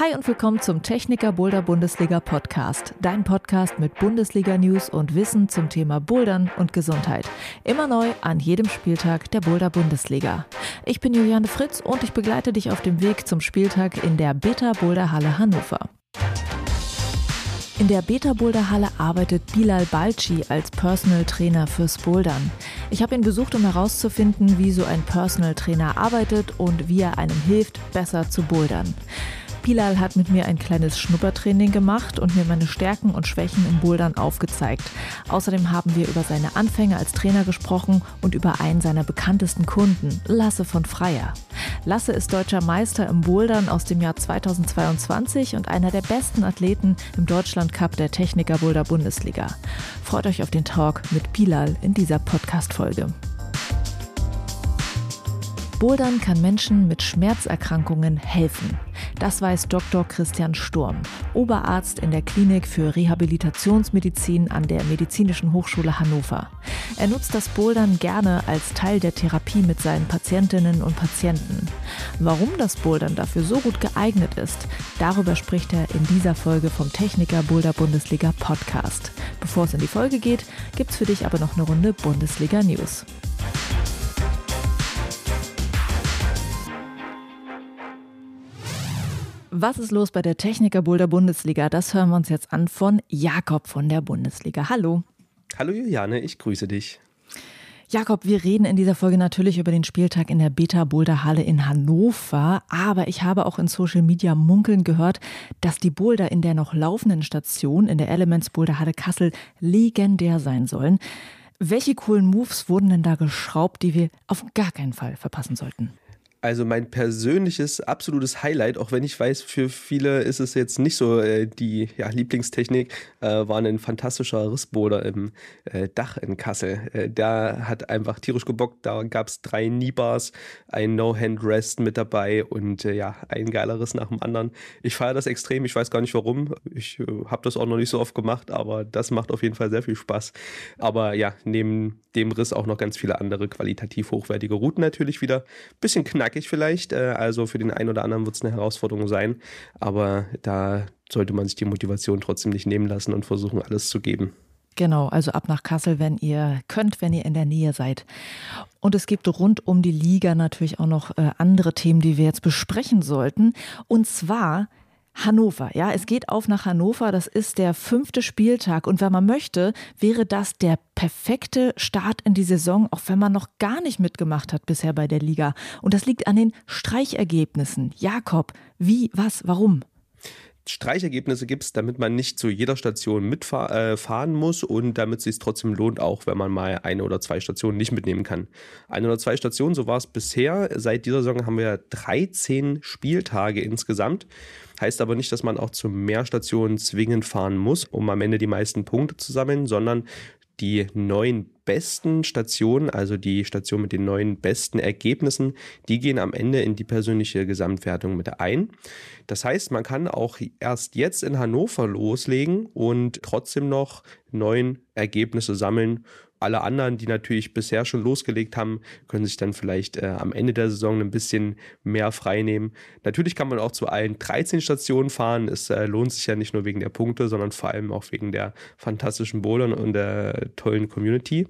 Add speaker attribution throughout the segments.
Speaker 1: Hi und willkommen zum Techniker Boulder Bundesliga Podcast. Dein Podcast mit Bundesliga News und Wissen zum Thema Bouldern und Gesundheit. Immer neu an jedem Spieltag der Boulder Bundesliga. Ich bin Juliane Fritz und ich begleite dich auf dem Weg zum Spieltag in der Beta Boulder Halle Hannover. In der Beta Boulder Halle arbeitet Bilal Balci als Personal Trainer fürs Bouldern. Ich habe ihn besucht, um herauszufinden, wie so ein Personal Trainer arbeitet und wie er einem hilft, besser zu bouldern. Bilal hat mit mir ein kleines Schnuppertraining gemacht und mir meine Stärken und Schwächen im Bouldern aufgezeigt. Außerdem haben wir über seine Anfänge als Trainer gesprochen und über einen seiner bekanntesten Kunden, Lasse von Freier. Lasse ist deutscher Meister im Bouldern aus dem Jahr 2022 und einer der besten Athleten im Deutschland Cup der Techniker Boulder Bundesliga. Freut euch auf den Talk mit Bilal in dieser Podcast-Folge. Bouldern kann Menschen mit Schmerzerkrankungen helfen. Das weiß Dr. Christian Sturm, Oberarzt in der Klinik für Rehabilitationsmedizin an der Medizinischen Hochschule Hannover. Er nutzt das Bouldern gerne als Teil der Therapie mit seinen Patientinnen und Patienten. Warum das Bouldern dafür so gut geeignet ist, darüber spricht er in dieser Folge vom Techniker Boulder Bundesliga Podcast. Bevor es in die Folge geht, gibt's für dich aber noch eine Runde Bundesliga News. Was ist los bei der Techniker Boulder Bundesliga? Das hören wir uns jetzt an von Jakob von der Bundesliga. Hallo.
Speaker 2: Hallo Juliane, ich grüße dich.
Speaker 1: Jakob, wir reden in dieser Folge natürlich über den Spieltag in der Beta Boulder Halle in Hannover, aber ich habe auch in Social Media munkeln gehört, dass die Boulder in der noch laufenden Station in der Elements Boulder Halle Kassel legendär sein sollen. Welche coolen Moves wurden denn da geschraubt, die wir auf gar keinen Fall verpassen sollten?
Speaker 2: Also mein persönliches absolutes Highlight, auch wenn ich weiß, für viele ist es jetzt nicht so äh, die ja, Lieblingstechnik, äh, war ein fantastischer Rissbohrer im äh, Dach in Kassel. Äh, der hat einfach tierisch gebockt. Da gab es drei Kneebars, ein No-Hand-Rest mit dabei und äh, ja, ein geiler Riss nach dem anderen. Ich feiere das extrem. Ich weiß gar nicht warum. Ich äh, habe das auch noch nicht so oft gemacht, aber das macht auf jeden Fall sehr viel Spaß. Aber ja, neben dem Riss auch noch ganz viele andere qualitativ hochwertige Routen natürlich wieder. Bisschen knackig knackig vielleicht. Äh, also für den einen oder anderen wird es eine Herausforderung sein. Aber da sollte man sich die Motivation trotzdem nicht nehmen lassen und versuchen, alles zu geben.
Speaker 1: Genau, also ab nach Kassel, wenn ihr könnt, wenn ihr in der Nähe seid. Und es gibt rund um die Liga natürlich auch noch äh, andere Themen, die wir jetzt besprechen sollten. Und zwar Hannover, ja, es geht auf nach Hannover. Das ist der fünfte Spieltag. Und wenn man möchte, wäre das der perfekte Start in die Saison, auch wenn man noch gar nicht mitgemacht hat bisher bei der Liga. Und das liegt an den Streichergebnissen. Jakob, wie, was, warum?
Speaker 2: Streichergebnisse gibt es, damit man nicht zu jeder Station mitfahren äh, muss und damit es sich trotzdem lohnt, auch wenn man mal eine oder zwei Stationen nicht mitnehmen kann. Eine oder zwei Stationen, so war es bisher. Seit dieser Saison haben wir 13 Spieltage insgesamt. Heißt aber nicht, dass man auch zu mehr Stationen zwingend fahren muss, um am Ende die meisten Punkte zu sammeln, sondern die neun besten Stationen, also die Station mit den neun besten Ergebnissen, die gehen am Ende in die persönliche Gesamtwertung mit ein. Das heißt, man kann auch erst jetzt in Hannover loslegen und trotzdem noch neun Ergebnisse sammeln alle anderen, die natürlich bisher schon losgelegt haben, können sich dann vielleicht äh, am Ende der Saison ein bisschen mehr freinehmen. Natürlich kann man auch zu allen 13 Stationen fahren. Es äh, lohnt sich ja nicht nur wegen der Punkte, sondern vor allem auch wegen der fantastischen Bowlern und der tollen Community.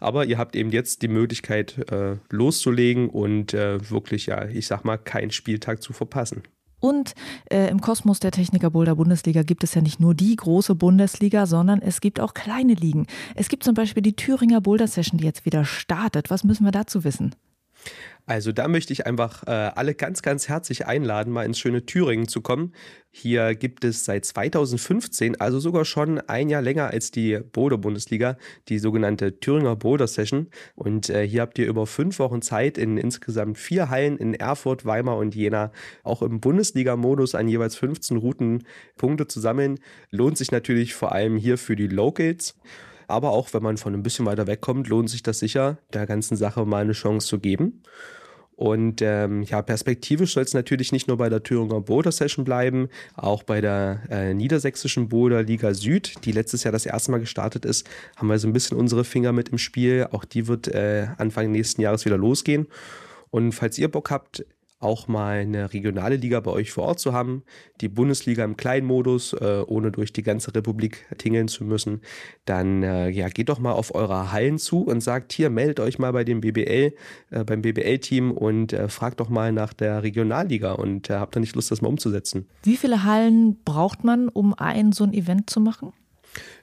Speaker 2: Aber ihr habt eben jetzt die Möglichkeit äh, loszulegen und äh, wirklich, ja, ich sag mal, keinen Spieltag zu verpassen.
Speaker 1: Und äh, im Kosmos der Techniker Boulder Bundesliga gibt es ja nicht nur die große Bundesliga, sondern es gibt auch kleine Ligen. Es gibt zum Beispiel die Thüringer Boulder Session, die jetzt wieder startet. Was müssen wir dazu wissen?
Speaker 2: Also da möchte ich einfach äh, alle ganz, ganz herzlich einladen, mal ins schöne Thüringen zu kommen. Hier gibt es seit 2015, also sogar schon ein Jahr länger als die Boulder-Bundesliga, die sogenannte Thüringer Boulder Session. Und äh, hier habt ihr über fünf Wochen Zeit in insgesamt vier Hallen in Erfurt, Weimar und Jena, auch im Bundesliga-Modus an jeweils 15 Routen Punkte zu sammeln. Lohnt sich natürlich vor allem hier für die Locals. Aber auch wenn man von ein bisschen weiter wegkommt, lohnt sich das sicher, der ganzen Sache mal eine Chance zu geben. Und ähm, ja, perspektivisch soll es natürlich nicht nur bei der Thüringer Boulder Session bleiben, auch bei der äh, niedersächsischen Boulder Liga Süd, die letztes Jahr das erste Mal gestartet ist, haben wir so ein bisschen unsere Finger mit im Spiel. Auch die wird äh, Anfang nächsten Jahres wieder losgehen. Und falls ihr Bock habt, auch mal eine regionale Liga bei euch vor Ort zu haben, die Bundesliga im kleinen Modus, äh, ohne durch die ganze Republik tingeln zu müssen, dann äh, ja, geht doch mal auf eure Hallen zu und sagt, hier, meldet euch mal bei dem BBL, äh, beim BBL-Team und äh, fragt doch mal nach der Regionalliga und äh, habt ihr nicht Lust, das mal umzusetzen.
Speaker 1: Wie viele Hallen braucht man, um ein so ein Event zu machen?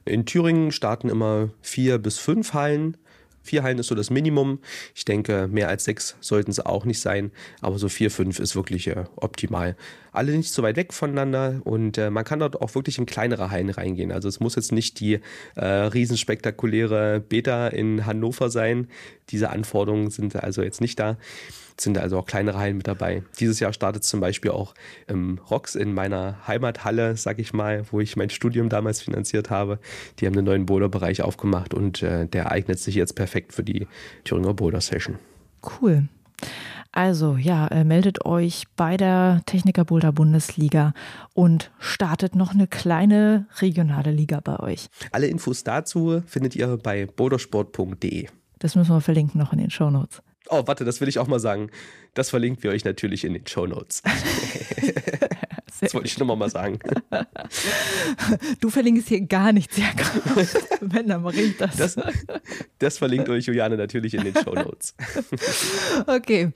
Speaker 2: In Thüringen starten immer vier bis fünf Hallen. Vier Hallen ist so das Minimum. Ich denke, mehr als sechs sollten es auch nicht sein, aber so vier, fünf ist wirklich äh, optimal. Alle nicht so weit weg voneinander und äh, man kann dort auch wirklich in kleinere Hallen reingehen. Also es muss jetzt nicht die äh, riesenspektakuläre Beta in Hannover sein. Diese Anforderungen sind also jetzt nicht da sind also auch kleinere Hallen mit dabei. Dieses Jahr startet zum Beispiel auch ähm, Rocks in meiner Heimathalle, sag ich mal, wo ich mein Studium damals finanziert habe. Die haben einen neuen Boulder-Bereich aufgemacht und äh, der eignet sich jetzt perfekt für die Thüringer Boulder Session.
Speaker 1: Cool. Also ja, äh, meldet euch bei der Techniker Boulder Bundesliga und startet noch eine kleine regionale Liga bei euch.
Speaker 2: Alle Infos dazu findet ihr bei bouldersport.de.
Speaker 1: Das müssen wir verlinken noch in den Show Notes.
Speaker 2: Oh, warte, das will ich auch mal sagen. Das verlinken wir euch natürlich in den Show Notes. das wollte ich nochmal mal sagen.
Speaker 1: Du verlinkst hier gar nichts, Jakob. Wenn, dann mache ich das.
Speaker 2: das. das. verlinkt euch Juliane natürlich in den Show Notes.
Speaker 1: Okay,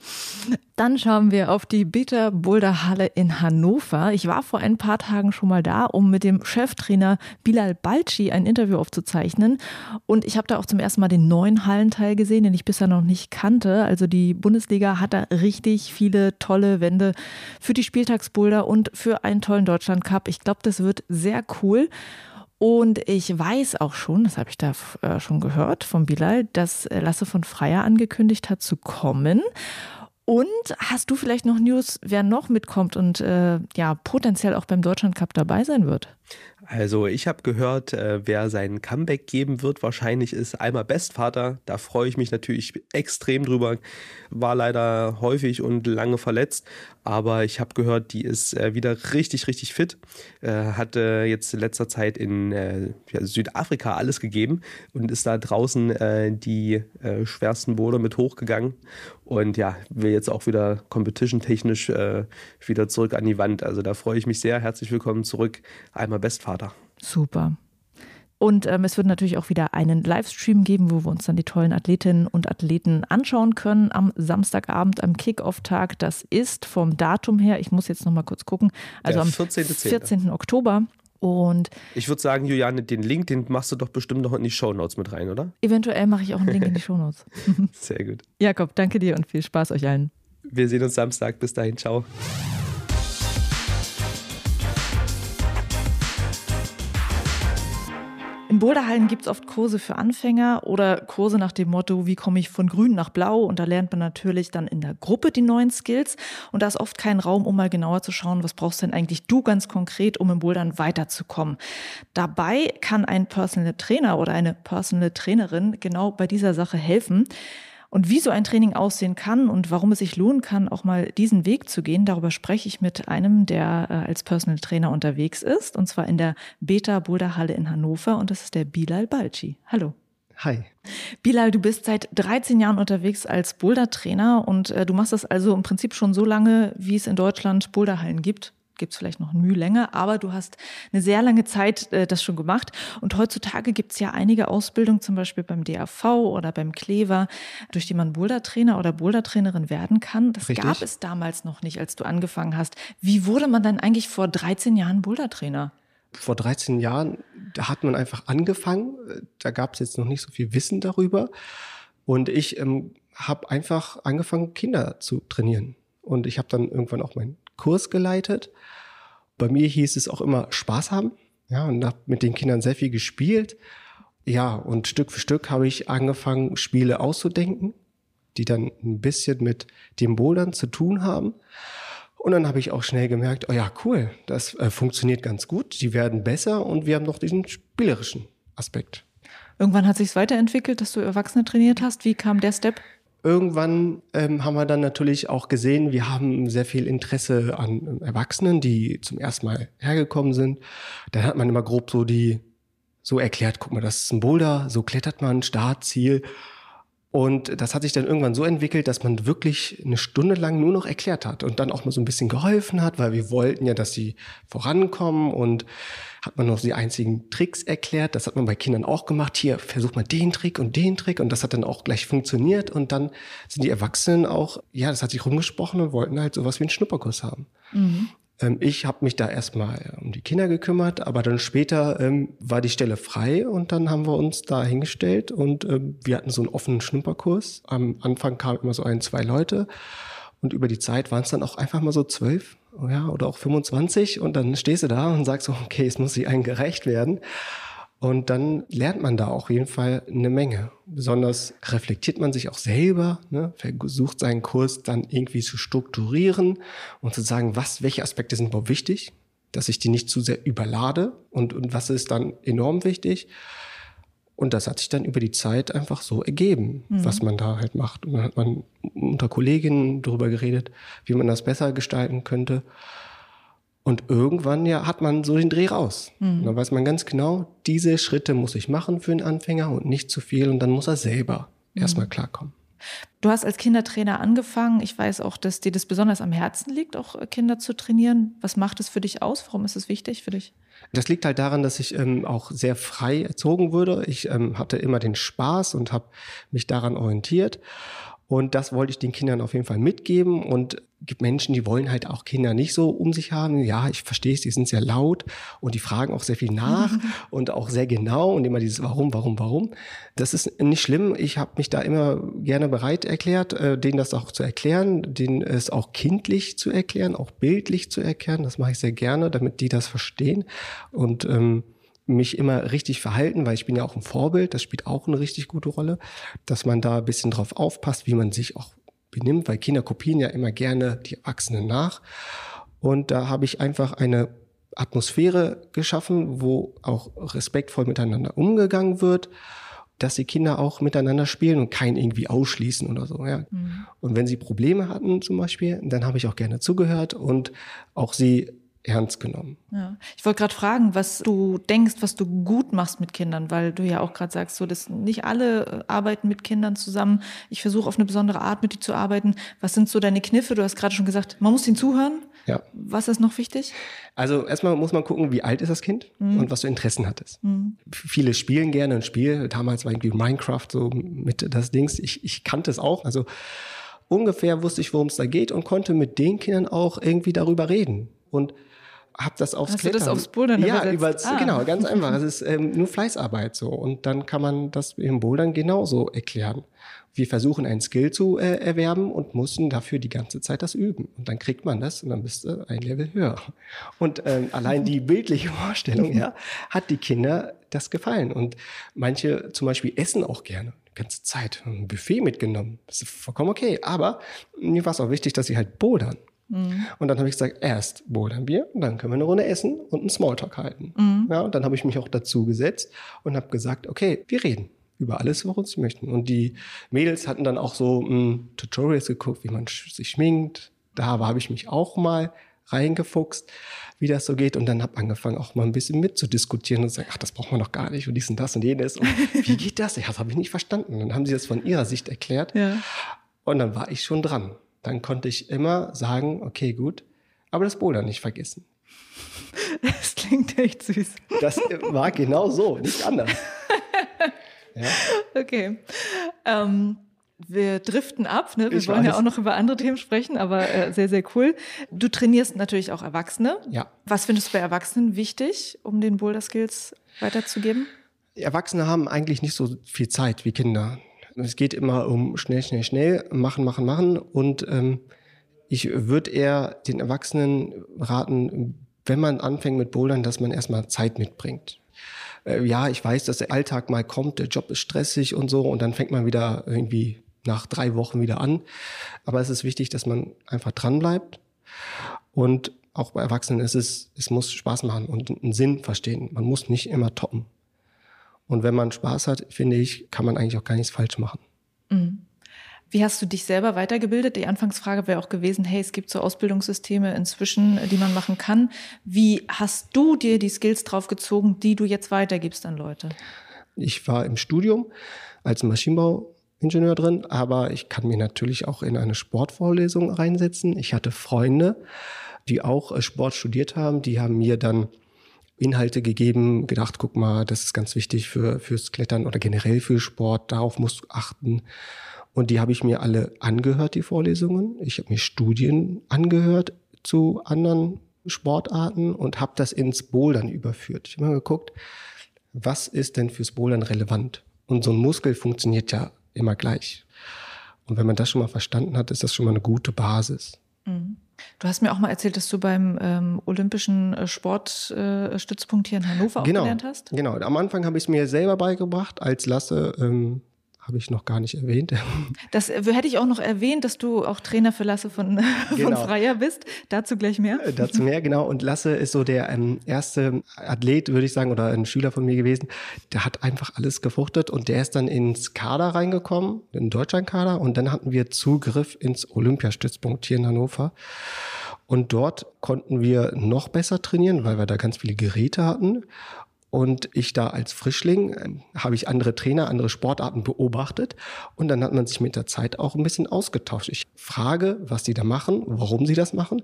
Speaker 1: dann schauen wir auf die Bitter Boulder Halle in Hannover. Ich war vor ein paar Tagen schon mal da, um mit dem Cheftrainer Bilal Balci ein Interview aufzuzeichnen. Und ich habe da auch zum ersten Mal den neuen Hallenteil gesehen, den ich bisher noch nicht kannte. Also die Bundesliga hat da richtig viele tolle Wände für die Spieltagsboulder und für einen tollen Deutschland Cup. Ich glaube, das wird sehr cool. Und ich weiß auch schon, das habe ich da äh, schon gehört von Bilal, dass äh, Lasse von Freier angekündigt hat zu kommen. Und hast du vielleicht noch News, wer noch mitkommt und äh, ja potenziell auch beim Deutschland Cup dabei sein wird?
Speaker 2: Also ich habe gehört, äh, wer sein Comeback geben wird, wahrscheinlich ist einmal Bestvater. Da freue ich mich natürlich extrem drüber. War leider häufig und lange verletzt, aber ich habe gehört, die ist äh, wieder richtig, richtig fit. Äh, hatte jetzt in letzter Zeit in äh, ja, Südafrika alles gegeben und ist da draußen äh, die äh, schwersten Boote mit hochgegangen. Und ja, will jetzt auch wieder competition-technisch wieder zurück an die Wand. Also da freue ich mich sehr. Herzlich willkommen zurück. Einmal Bestvater. Vater.
Speaker 1: Super. Und ähm, es wird natürlich auch wieder einen Livestream geben, wo wir uns dann die tollen Athletinnen und Athleten anschauen können am Samstagabend am Kickoff-Tag. Das ist vom Datum her, ich muss jetzt noch mal kurz gucken, also am 14. 14. Oktober. Und
Speaker 2: ich würde sagen, Juliane, den Link, den machst du doch bestimmt noch in die Shownotes mit rein, oder?
Speaker 1: Eventuell mache ich auch einen Link in die Shownotes.
Speaker 2: Sehr gut.
Speaker 1: Jakob, danke dir und viel Spaß euch allen.
Speaker 2: Wir sehen uns Samstag. Bis dahin, ciao.
Speaker 1: In Boulderhallen gibt es oft Kurse für Anfänger oder Kurse nach dem Motto, wie komme ich von grün nach blau? Und da lernt man natürlich dann in der Gruppe die neuen Skills. Und da ist oft kein Raum, um mal genauer zu schauen, was brauchst denn eigentlich du ganz konkret, um im Bouldern weiterzukommen. Dabei kann ein Personal Trainer oder eine Personal Trainerin genau bei dieser Sache helfen. Und wie so ein Training aussehen kann und warum es sich lohnen kann, auch mal diesen Weg zu gehen, darüber spreche ich mit einem, der äh, als Personal Trainer unterwegs ist, und zwar in der Beta Boulder Halle in Hannover, und das ist der Bilal Balci. Hallo.
Speaker 3: Hi.
Speaker 1: Bilal, du bist seit 13 Jahren unterwegs als Boulder-Trainer und äh, du machst das also im Prinzip schon so lange, wie es in Deutschland Boulderhallen gibt gibt es vielleicht noch ein Mühe länger, aber du hast eine sehr lange Zeit äh, das schon gemacht. Und heutzutage gibt es ja einige Ausbildungen, zum Beispiel beim DAV oder beim Klever, durch die man Bouldertrainer oder Bouldertrainerin werden kann. Das Richtig. gab es damals noch nicht, als du angefangen hast. Wie wurde man dann eigentlich vor 13 Jahren Bouldertrainer?
Speaker 3: Vor 13 Jahren, da hat man einfach angefangen. Da gab es jetzt noch nicht so viel Wissen darüber. Und ich ähm, habe einfach angefangen, Kinder zu trainieren. Und ich habe dann irgendwann auch meinen Kurs geleitet. Bei mir hieß es auch immer Spaß haben. Ja, und habe mit den Kindern sehr viel gespielt. Ja, und Stück für Stück habe ich angefangen, Spiele auszudenken, die dann ein bisschen mit dem Bouldern zu tun haben. Und dann habe ich auch schnell gemerkt, oh ja, cool, das äh, funktioniert ganz gut, die werden besser und wir haben noch diesen spielerischen Aspekt.
Speaker 1: Irgendwann hat sich weiterentwickelt, dass du Erwachsene trainiert hast. Wie kam der Step?
Speaker 3: Irgendwann ähm, haben wir dann natürlich auch gesehen, wir haben sehr viel Interesse an Erwachsenen, die zum ersten Mal hergekommen sind. Dann hat man immer grob so die, so erklärt, guck mal, das ist ein Boulder, so klettert man, Start, Ziel. Und das hat sich dann irgendwann so entwickelt, dass man wirklich eine Stunde lang nur noch erklärt hat und dann auch mal so ein bisschen geholfen hat, weil wir wollten ja, dass sie vorankommen und hat man noch die einzigen Tricks erklärt. Das hat man bei Kindern auch gemacht. Hier, versuch mal den Trick und den Trick und das hat dann auch gleich funktioniert und dann sind die Erwachsenen auch, ja, das hat sich rumgesprochen und wollten halt sowas wie einen Schnupperkurs haben. Mhm. Ähm, ich habe mich da erstmal um die Kinder gekümmert, aber dann später ähm, war die Stelle frei und dann haben wir uns da hingestellt und ähm, wir hatten so einen offenen Schnupperkurs. Am Anfang kamen immer so ein, zwei Leute und über die Zeit waren es dann auch einfach mal so zwölf ja, oder auch 25 und dann stehst du da und sagst so, okay, es muss sich allen gerecht werden. Und dann lernt man da auch auf jeden Fall eine Menge. Besonders reflektiert man sich auch selber, ne? versucht seinen Kurs dann irgendwie zu strukturieren und zu sagen, was, welche Aspekte sind überhaupt wichtig, dass ich die nicht zu sehr überlade und, und was ist dann enorm wichtig. Und das hat sich dann über die Zeit einfach so ergeben, mhm. was man da halt macht. Und dann hat man unter Kolleginnen darüber geredet, wie man das besser gestalten könnte. Und irgendwann ja hat man so den Dreh raus. Mhm. dann weiß man ganz genau, diese Schritte muss ich machen für einen Anfänger und nicht zu viel. Und dann muss er selber mhm. erstmal klarkommen.
Speaker 1: Du hast als Kindertrainer angefangen. Ich weiß auch, dass dir das besonders am Herzen liegt, auch Kinder zu trainieren. Was macht es für dich aus? Warum ist es wichtig für dich?
Speaker 3: Das liegt halt daran, dass ich ähm, auch sehr frei erzogen wurde. Ich ähm, hatte immer den Spaß und habe mich daran orientiert. Und das wollte ich den Kindern auf jeden Fall mitgeben. Und gibt Menschen, die wollen halt auch Kinder nicht so um sich haben. Ja, ich verstehe es, die sind sehr laut und die fragen auch sehr viel nach und auch sehr genau und immer dieses Warum, warum, warum. Das ist nicht schlimm. Ich habe mich da immer gerne bereit erklärt, äh, denen das auch zu erklären, denen es auch kindlich zu erklären, auch bildlich zu erklären. Das mache ich sehr gerne, damit die das verstehen. Und ähm, mich immer richtig verhalten, weil ich bin ja auch ein Vorbild, das spielt auch eine richtig gute Rolle, dass man da ein bisschen drauf aufpasst, wie man sich auch benimmt, weil Kinder kopieren ja immer gerne die Erwachsenen nach. Und da habe ich einfach eine Atmosphäre geschaffen, wo auch respektvoll miteinander umgegangen wird, dass die Kinder auch miteinander spielen und keinen irgendwie ausschließen oder so. Ja. Mhm. Und wenn sie Probleme hatten zum Beispiel, dann habe ich auch gerne zugehört und auch sie ernst genommen.
Speaker 1: Ja. Ich wollte gerade fragen, was du denkst, was du gut machst mit Kindern, weil du ja auch gerade sagst, so dass nicht alle äh, arbeiten mit Kindern zusammen. Ich versuche auf eine besondere Art mit dir zu arbeiten. Was sind so deine Kniffe? Du hast gerade schon gesagt, man muss ihnen zuhören. Ja. Was ist noch wichtig?
Speaker 3: Also erstmal muss man gucken, wie alt ist das Kind mhm. und was für Interessen hat es. Mhm. Viele spielen gerne ein Spiel. Damals war irgendwie Minecraft so mit das Dings. Ich, ich kannte es auch. Also ungefähr wusste ich, worum es da geht und konnte mit den Kindern auch irgendwie darüber reden. Und habe das aufs
Speaker 1: Hast
Speaker 3: Klettern.
Speaker 1: Du das aufs Bouldern
Speaker 3: Ja, über, ah. genau, ganz einfach. Es ist ähm, nur Fleißarbeit so. Und dann kann man das im Bouldern genauso erklären. Wir versuchen einen Skill zu äh, erwerben und mussten dafür die ganze Zeit das üben. Und dann kriegt man das und dann bist du ein Level höher. Und ähm, allein die bildliche Vorstellung, ja, hat die Kinder das gefallen. Und manche zum Beispiel essen auch gerne die ganze Zeit ein Buffet mitgenommen. Das ist vollkommen okay. Aber mir war es auch wichtig, dass sie halt bouldern. Mhm. Und dann habe ich gesagt, erst bouldern wir, und dann können wir eine Runde essen und einen Smalltalk halten. Mhm. Ja, und dann habe ich mich auch dazu gesetzt und habe gesagt, okay, wir reden über alles, worum sie möchten. Und die Mädels hatten dann auch so mh, hm, Tutorials geguckt, wie man sich schminkt. Da habe ich mich auch mal reingefuchst, wie das so geht. Und dann habe angefangen, auch mal ein bisschen mitzudiskutieren und zu sagen, ach, das braucht man doch gar nicht und dies und das und jenes. Und wie geht das? Ja, das habe ich nicht verstanden. Und dann haben sie das von ihrer Sicht erklärt. Ja. Und dann war ich schon dran dann konnte ich immer sagen, okay, gut, aber das Bouldern nicht vergessen.
Speaker 1: Das klingt echt süß.
Speaker 3: Das war genau so, nicht anders.
Speaker 1: Ja. Okay. Ähm, wir driften ab. Ne? Wir ich wollen weiß. ja auch noch über andere Themen sprechen, aber äh, sehr, sehr cool. Du trainierst natürlich auch Erwachsene.
Speaker 3: Ja.
Speaker 1: Was findest du bei Erwachsenen wichtig, um den Boulder Skills weiterzugeben?
Speaker 3: Erwachsene haben eigentlich nicht so viel Zeit wie Kinder. Es geht immer um schnell, schnell, schnell, machen, machen, machen. Und ähm, ich würde eher den Erwachsenen raten, wenn man anfängt mit Bouldern, dass man erstmal Zeit mitbringt. Äh, ja, ich weiß, dass der Alltag mal kommt, der Job ist stressig und so, und dann fängt man wieder irgendwie nach drei Wochen wieder an. Aber es ist wichtig, dass man einfach dran bleibt. Und auch bei Erwachsenen ist es, es muss Spaß machen und einen Sinn verstehen. Man muss nicht immer toppen. Und wenn man Spaß hat, finde ich, kann man eigentlich auch gar nichts falsch machen. Mhm.
Speaker 1: Wie hast du dich selber weitergebildet? Die Anfangsfrage wäre auch gewesen, hey, es gibt so Ausbildungssysteme inzwischen, die man machen kann. Wie hast du dir die Skills draufgezogen, die du jetzt weitergibst an Leute?
Speaker 3: Ich war im Studium als Maschinenbau Ingenieur drin, aber ich kann mir natürlich auch in eine Sportvorlesung reinsetzen. Ich hatte Freunde, die auch äh, Sport studiert haben, die haben mir dann Inhalte gegeben, gedacht, guck mal, das ist ganz wichtig für, fürs Klettern oder generell für Sport, darauf musst du achten. Und die habe ich mir alle angehört, die Vorlesungen. Ich habe mir Studien angehört zu anderen Sportarten und habe das ins Bouldern überführt. Ich habe mal geguckt, was ist denn fürs Bouldern relevant? Und so ein Muskel funktioniert ja immer gleich. Und wenn man das schon mal verstanden hat, ist das schon mal eine gute Basis.
Speaker 1: Mhm. Du hast mir auch mal erzählt, dass du beim ähm, Olympischen äh, Sportstützpunkt äh, hier in Hannover
Speaker 3: genau,
Speaker 1: auch gelernt hast.
Speaker 3: Genau, am Anfang habe ich es mir selber beigebracht, als Lasse ähm, habe ich noch gar nicht erwähnt.
Speaker 1: Das äh, hätte ich auch noch erwähnt, dass du auch Trainer für Lasse von, genau. von Freier bist. Dazu gleich mehr.
Speaker 3: Äh, dazu mehr, genau. Und Lasse ist so der ähm, erste Athlet, würde ich sagen, oder ein Schüler von mir gewesen. Der hat einfach alles gefruchtet und der ist dann ins Kader reingekommen, in Deutschlandkader. Und dann hatten wir Zugriff ins Olympiastützpunkt hier in Hannover. Und dort konnten wir noch besser trainieren, weil wir da ganz viele Geräte hatten. Und ich da als Frischling äh, habe ich andere Trainer, andere Sportarten beobachtet. Und dann hat man sich mit der Zeit auch ein bisschen ausgetauscht. Ich frage, was die da machen, warum sie das machen.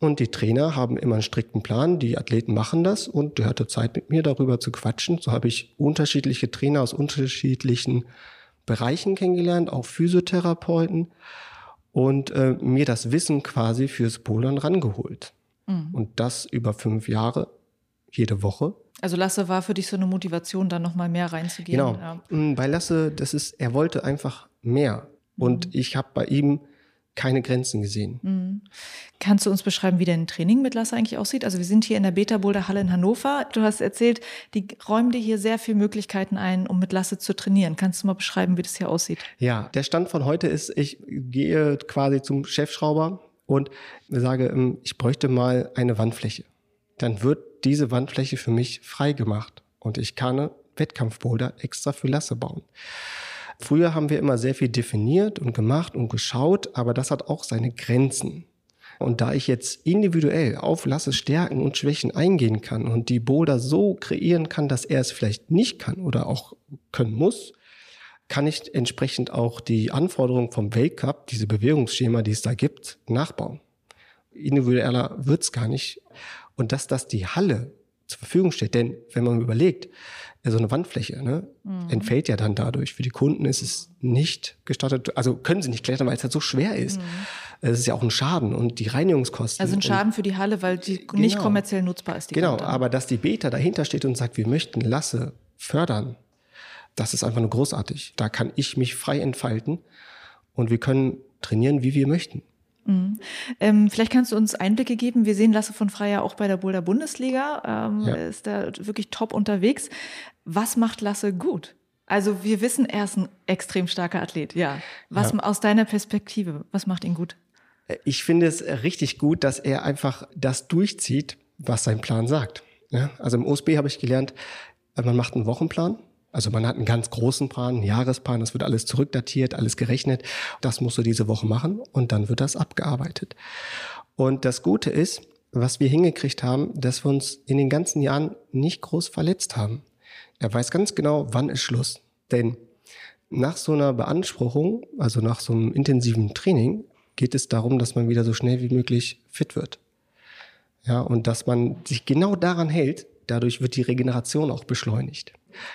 Speaker 3: Und die Trainer haben immer einen strikten Plan, die Athleten machen das und der hatte Zeit mit mir darüber zu quatschen. So habe ich unterschiedliche Trainer aus unterschiedlichen Bereichen kennengelernt, auch Physiotherapeuten und äh, mir das Wissen quasi fürs Bouldern rangeholt. Mhm. Und das über fünf Jahre, jede Woche.
Speaker 1: Also Lasse war für dich so eine Motivation, da nochmal mehr reinzugehen.
Speaker 3: Genau. Ja. Mm, bei Lasse, das ist, er wollte einfach mehr. Und mhm. ich habe bei ihm keine Grenzen gesehen. Mhm.
Speaker 1: Kannst du uns beschreiben, wie dein Training mit Lasse eigentlich aussieht? Also wir sind hier in der Beta Boulder Halle in Hannover. Du hast erzählt, die räumen dir hier sehr viele Möglichkeiten ein, um mit Lasse zu trainieren. Kannst du mal beschreiben, wie das hier aussieht?
Speaker 3: Ja, der Stand von heute ist, ich gehe quasi zum Chefschrauber und sage, ähm, ich bräuchte mal eine Wandfläche. Dann wird diese Wandfläche für mich frei gemacht und ich kann Wettkampfboulder extra für Lasse bauen. Früher haben wir immer sehr viel definiert und gemacht und geschaut, aber das hat auch seine Grenzen. Und da ich jetzt individuell auf Lasses Stärken und Schwächen eingehen kann und die Boulder so kreieren kann, dass er es vielleicht nicht kann oder auch können muss, kann ich entsprechend auch die Anforderungen vom Weltcup, diese Bewegungsschema, die es da gibt, nachbauen. Individueller wird's gar nicht und dass das die Halle zur Verfügung steht. Denn wenn man überlegt, so eine Wandfläche ne, mhm. entfällt ja dann dadurch. Für die Kunden ist es nicht gestattet, also können sie nicht klettern, weil es halt so schwer ist. Mhm. Es ist ja auch ein Schaden und die Reinigungskosten.
Speaker 1: Also ein Schaden für die Halle, weil die genau. nicht kommerziell nutzbar ist.
Speaker 3: genau, Wand aber dass die Beta dahinter steht und sagt, wir möchten Lasse fördern, das ist einfach nur großartig. Da kann ich mich frei entfalten und wir können trainieren, wie wir möchten.
Speaker 1: Mhm. Ähm, vielleicht kannst du uns Einblicke geben. Wir sehen Lasse von Freier auch bei der Boulder Bundesliga. Ähm, ja. Ist da wirklich top unterwegs. Was macht Lasse gut? Also wir wissen, er ist ein extrem starker Athlet. Ja. Was ja. aus deiner Perspektive? Was macht ihn gut?
Speaker 3: Ich finde es richtig gut, dass er einfach das durchzieht, was sein Plan sagt. Ja? Also im OSB habe ich gelernt, man macht einen Wochenplan also man hat einen ganz großen Plan, einen Jahresplan, das wird alles zurückdatiert, alles gerechnet. Das musst du diese Woche machen und dann wird das abgearbeitet. Und das Gute ist, was wir hingekriegt haben, dass wir uns in den ganzen Jahren nicht groß verletzt haben. Er weiß ganz genau, wann ist Schluss. Denn nach so einer Beanspruchung, also nach so einem intensiven Training, geht es darum, dass man wieder so schnell wie möglich fit wird. Ja, und dass man sich genau daran hält, dadurch wird die Regeneration auch beschleunigt.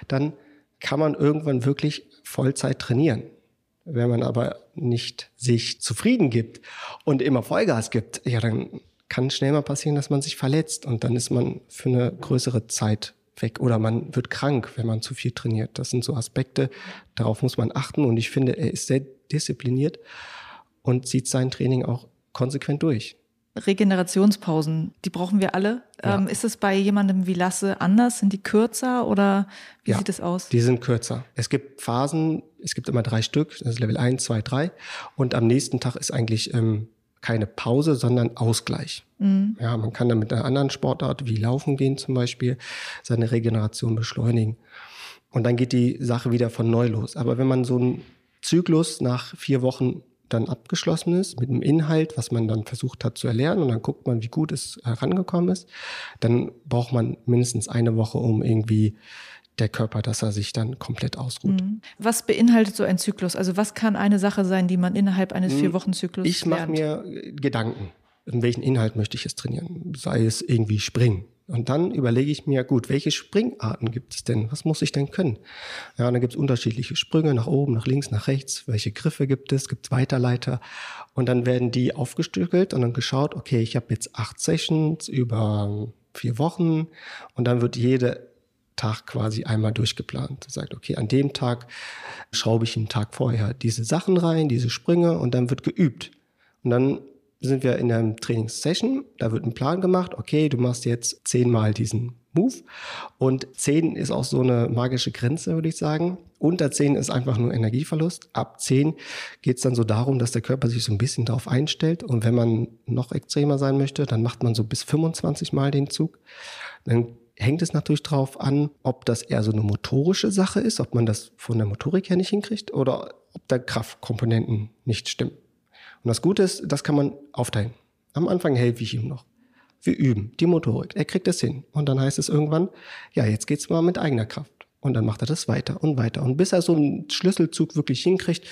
Speaker 3: Dann kann man irgendwann wirklich Vollzeit trainieren. Wenn man aber nicht sich zufrieden gibt und immer Vollgas gibt, ja, dann kann schnell mal passieren, dass man sich verletzt und dann ist man für eine größere Zeit weg oder man wird krank, wenn man zu viel trainiert. Das sind so Aspekte, darauf muss man achten und ich finde, er ist sehr diszipliniert und zieht sein Training auch konsequent durch.
Speaker 1: Regenerationspausen, die brauchen wir alle. Ja. Ähm, ist es bei jemandem wie Lasse anders? Sind die kürzer oder wie ja, sieht es aus?
Speaker 3: Die sind kürzer. Es gibt Phasen, es gibt immer drei Stück, das ist Level 1, 2, 3. Und am nächsten Tag ist eigentlich ähm, keine Pause, sondern Ausgleich. Mhm. Ja, man kann dann mit einer anderen Sportart wie Laufen gehen zum Beispiel seine Regeneration beschleunigen. Und dann geht die Sache wieder von neu los. Aber wenn man so einen Zyklus nach vier Wochen dann abgeschlossen ist mit einem Inhalt, was man dann versucht hat zu erlernen und dann guckt man, wie gut es herangekommen ist, dann braucht man mindestens eine Woche, um irgendwie der Körper, dass er sich dann komplett ausruht. Mhm.
Speaker 1: Was beinhaltet so ein Zyklus? Also was kann eine Sache sein, die man innerhalb eines hm, vier Wochen Zyklus
Speaker 3: Ich mache mir Gedanken, in welchen Inhalt möchte ich es trainieren? Sei es irgendwie Springen. Und dann überlege ich mir, gut, welche Springarten gibt es denn? Was muss ich denn können? Ja, dann gibt es unterschiedliche Sprünge nach oben, nach links, nach rechts. Welche Griffe gibt es? Gibt es Weiterleiter? Und dann werden die aufgestückelt und dann geschaut, okay, ich habe jetzt acht Sessions über vier Wochen und dann wird jede Tag quasi einmal durchgeplant. Sagt, okay, an dem Tag schraube ich einen Tag vorher diese Sachen rein, diese Sprünge und dann wird geübt. Und dann sind wir in einer Trainingssession, da wird ein Plan gemacht, okay, du machst jetzt zehnmal diesen Move und zehn ist auch so eine magische Grenze, würde ich sagen. Unter zehn ist einfach nur Energieverlust. Ab zehn geht es dann so darum, dass der Körper sich so ein bisschen darauf einstellt und wenn man noch extremer sein möchte, dann macht man so bis 25 Mal den Zug. Dann hängt es natürlich darauf an, ob das eher so eine motorische Sache ist, ob man das von der Motorik her nicht hinkriegt oder ob da Kraftkomponenten nicht stimmen. Und das Gute ist, das kann man aufteilen. Am Anfang helfe ich ihm noch. Wir üben die Motorik. Er kriegt das hin. Und dann heißt es irgendwann, ja, jetzt geht's mal mit eigener Kraft. Und dann macht er das weiter und weiter. Und bis er so einen Schlüsselzug wirklich hinkriegt,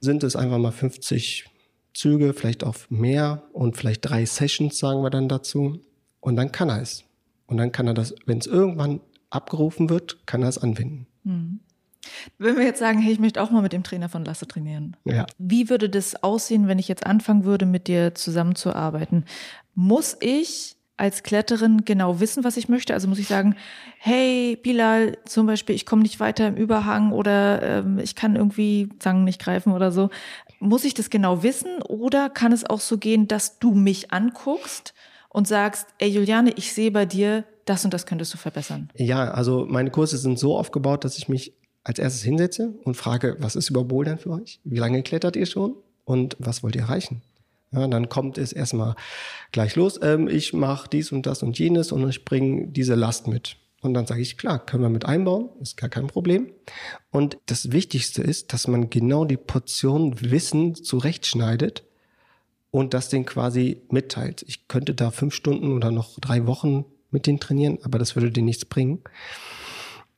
Speaker 3: sind es einfach mal 50 Züge, vielleicht auch mehr und vielleicht drei Sessions, sagen wir dann dazu. Und dann kann er es. Und dann kann er das, wenn es irgendwann abgerufen wird, kann er es anwenden. Mhm.
Speaker 1: Wenn wir jetzt sagen, hey, ich möchte auch mal mit dem Trainer von Lasse trainieren.
Speaker 3: Ja.
Speaker 1: Wie würde das aussehen, wenn ich jetzt anfangen würde, mit dir zusammenzuarbeiten? Muss ich als Kletterin genau wissen, was ich möchte? Also muss ich sagen, hey, Bilal, zum Beispiel, ich komme nicht weiter im Überhang oder ähm, ich kann irgendwie Zangen nicht greifen oder so. Muss ich das genau wissen oder kann es auch so gehen, dass du mich anguckst und sagst, ey Juliane, ich sehe bei dir, das und das könntest du verbessern?
Speaker 3: Ja, also meine Kurse sind so aufgebaut, dass ich mich als erstes hinsetze und frage, was ist über Bouldern für euch? Wie lange klettert ihr schon? Und was wollt ihr erreichen? Ja, dann kommt es erstmal gleich los. Ähm, ich mache dies und das und jenes und ich bringe diese Last mit. Und dann sage ich, klar, können wir mit einbauen, ist gar kein Problem. Und das Wichtigste ist, dass man genau die Portion Wissen zurechtschneidet, und das Ding quasi mitteilt. Ich könnte da fünf Stunden oder noch drei Wochen mit denen trainieren, aber das würde dir nichts bringen.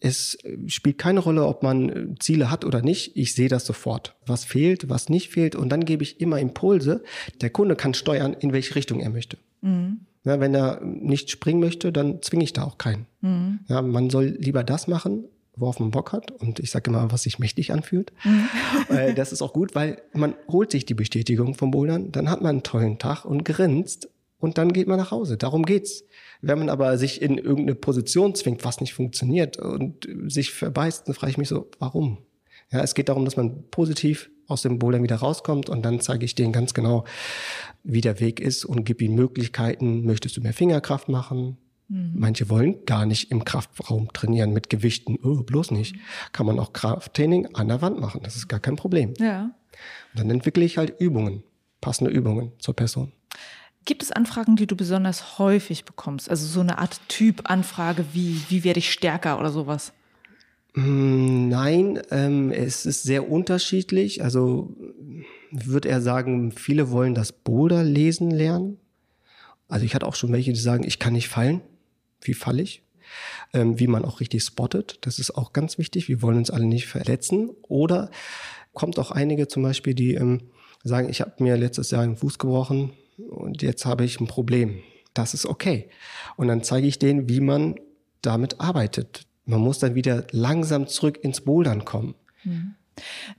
Speaker 3: Es spielt keine Rolle, ob man Ziele hat oder nicht. Ich sehe das sofort. Was fehlt, was nicht fehlt. Und dann gebe ich immer Impulse. Der Kunde kann steuern, in welche Richtung er möchte. Mhm. Ja, wenn er nicht springen möchte, dann zwinge ich da auch keinen. Mhm. Ja, man soll lieber das machen, worauf man Bock hat. Und ich sage immer, was sich mächtig anfühlt. Mhm. Äh, das ist auch gut, weil man holt sich die Bestätigung vom Bouldern, dann hat man einen tollen Tag und grinst und dann geht man nach Hause. Darum geht's. Wenn man aber sich in irgendeine Position zwingt, was nicht funktioniert und sich verbeißt, dann frage ich mich so, warum? Ja, es geht darum, dass man positiv aus dem Bouldern wieder rauskommt und dann zeige ich denen ganz genau, wie der Weg ist und gebe ihnen Möglichkeiten. Möchtest du mehr Fingerkraft machen? Mhm. Manche wollen gar nicht im Kraftraum trainieren mit Gewichten. Oh, bloß nicht. Kann man auch Krafttraining an der Wand machen. Das ist gar kein Problem.
Speaker 1: Ja.
Speaker 3: Und dann entwickle ich halt Übungen, passende Übungen zur Person.
Speaker 1: Gibt es Anfragen, die du besonders häufig bekommst? Also so eine Art Typ-Anfrage wie, wie werde ich stärker oder sowas?
Speaker 3: Mm, nein, ähm, es ist sehr unterschiedlich. Also würde er sagen, viele wollen das Boulder lesen lernen. Also ich hatte auch schon welche, die sagen, ich kann nicht fallen wie falle ich, ähm, wie man auch richtig spottet. Das ist auch ganz wichtig. Wir wollen uns alle nicht verletzen. Oder kommt auch einige zum Beispiel, die ähm, sagen, ich habe mir letztes Jahr einen Fuß gebrochen und jetzt habe ich ein Problem. Das ist okay. Und dann zeige ich denen, wie man damit arbeitet. Man muss dann wieder langsam zurück ins Bouldern kommen. Mhm.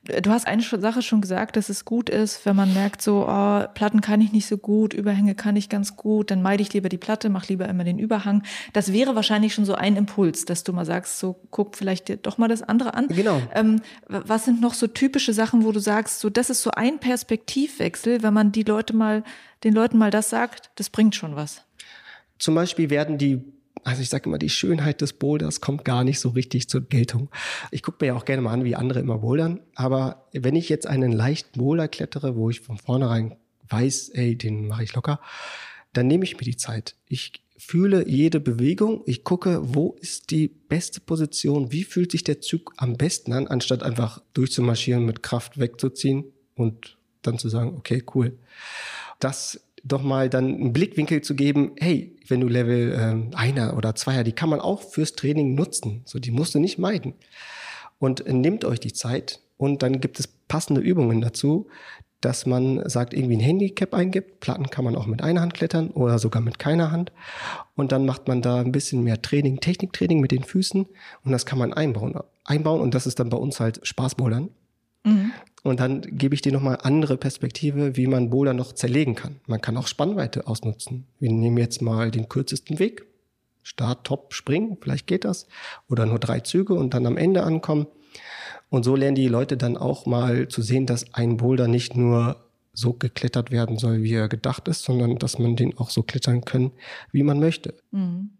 Speaker 1: Du hast eine Sache schon gesagt, dass es gut ist, wenn man merkt, so, oh, Platten kann ich nicht so gut, Überhänge kann ich ganz gut, dann meide ich lieber die Platte, mach lieber immer den Überhang. Das wäre wahrscheinlich schon so ein Impuls, dass du mal sagst, so, guck vielleicht doch mal das andere an.
Speaker 3: Genau.
Speaker 1: Ähm, was sind noch so typische Sachen, wo du sagst, so, das ist so ein Perspektivwechsel, wenn man die Leute mal, den Leuten mal das sagt, das bringt schon was.
Speaker 3: Zum Beispiel werden die also ich sage immer, die Schönheit des Boulders kommt gar nicht so richtig zur Geltung. Ich gucke mir ja auch gerne mal an, wie andere immer bouldern. Aber wenn ich jetzt einen leichten Boulder klettere, wo ich von vornherein weiß, ey, den mache ich locker, dann nehme ich mir die Zeit. Ich fühle jede Bewegung. Ich gucke, wo ist die beste Position? Wie fühlt sich der Zug am besten an, anstatt einfach durchzumarschieren, mit Kraft wegzuziehen und dann zu sagen, okay, cool. Das doch mal dann einen Blickwinkel zu geben, hey, wenn du Level ähm, einer oder zweier, die kann man auch fürs Training nutzen. So, die musst du nicht meiden. Und nehmt euch die Zeit und dann gibt es passende Übungen dazu, dass man sagt, irgendwie ein Handicap eingibt. Platten kann man auch mit einer Hand klettern oder sogar mit keiner Hand. Und dann macht man da ein bisschen mehr Training, Techniktraining mit den Füßen und das kann man einbauen. Einbauen und das ist dann bei uns halt Spaßbouldern. Mhm. Und dann gebe ich dir nochmal andere Perspektive, wie man Boulder noch zerlegen kann. Man kann auch Spannweite ausnutzen. Wir nehmen jetzt mal den kürzesten Weg. Start, Top, Springen, vielleicht geht das. Oder nur drei Züge und dann am Ende ankommen. Und so lernen die Leute dann auch mal zu sehen, dass ein Boulder nicht nur so geklettert werden soll, wie er gedacht ist, sondern dass man den auch so klettern kann, wie man möchte. Mhm.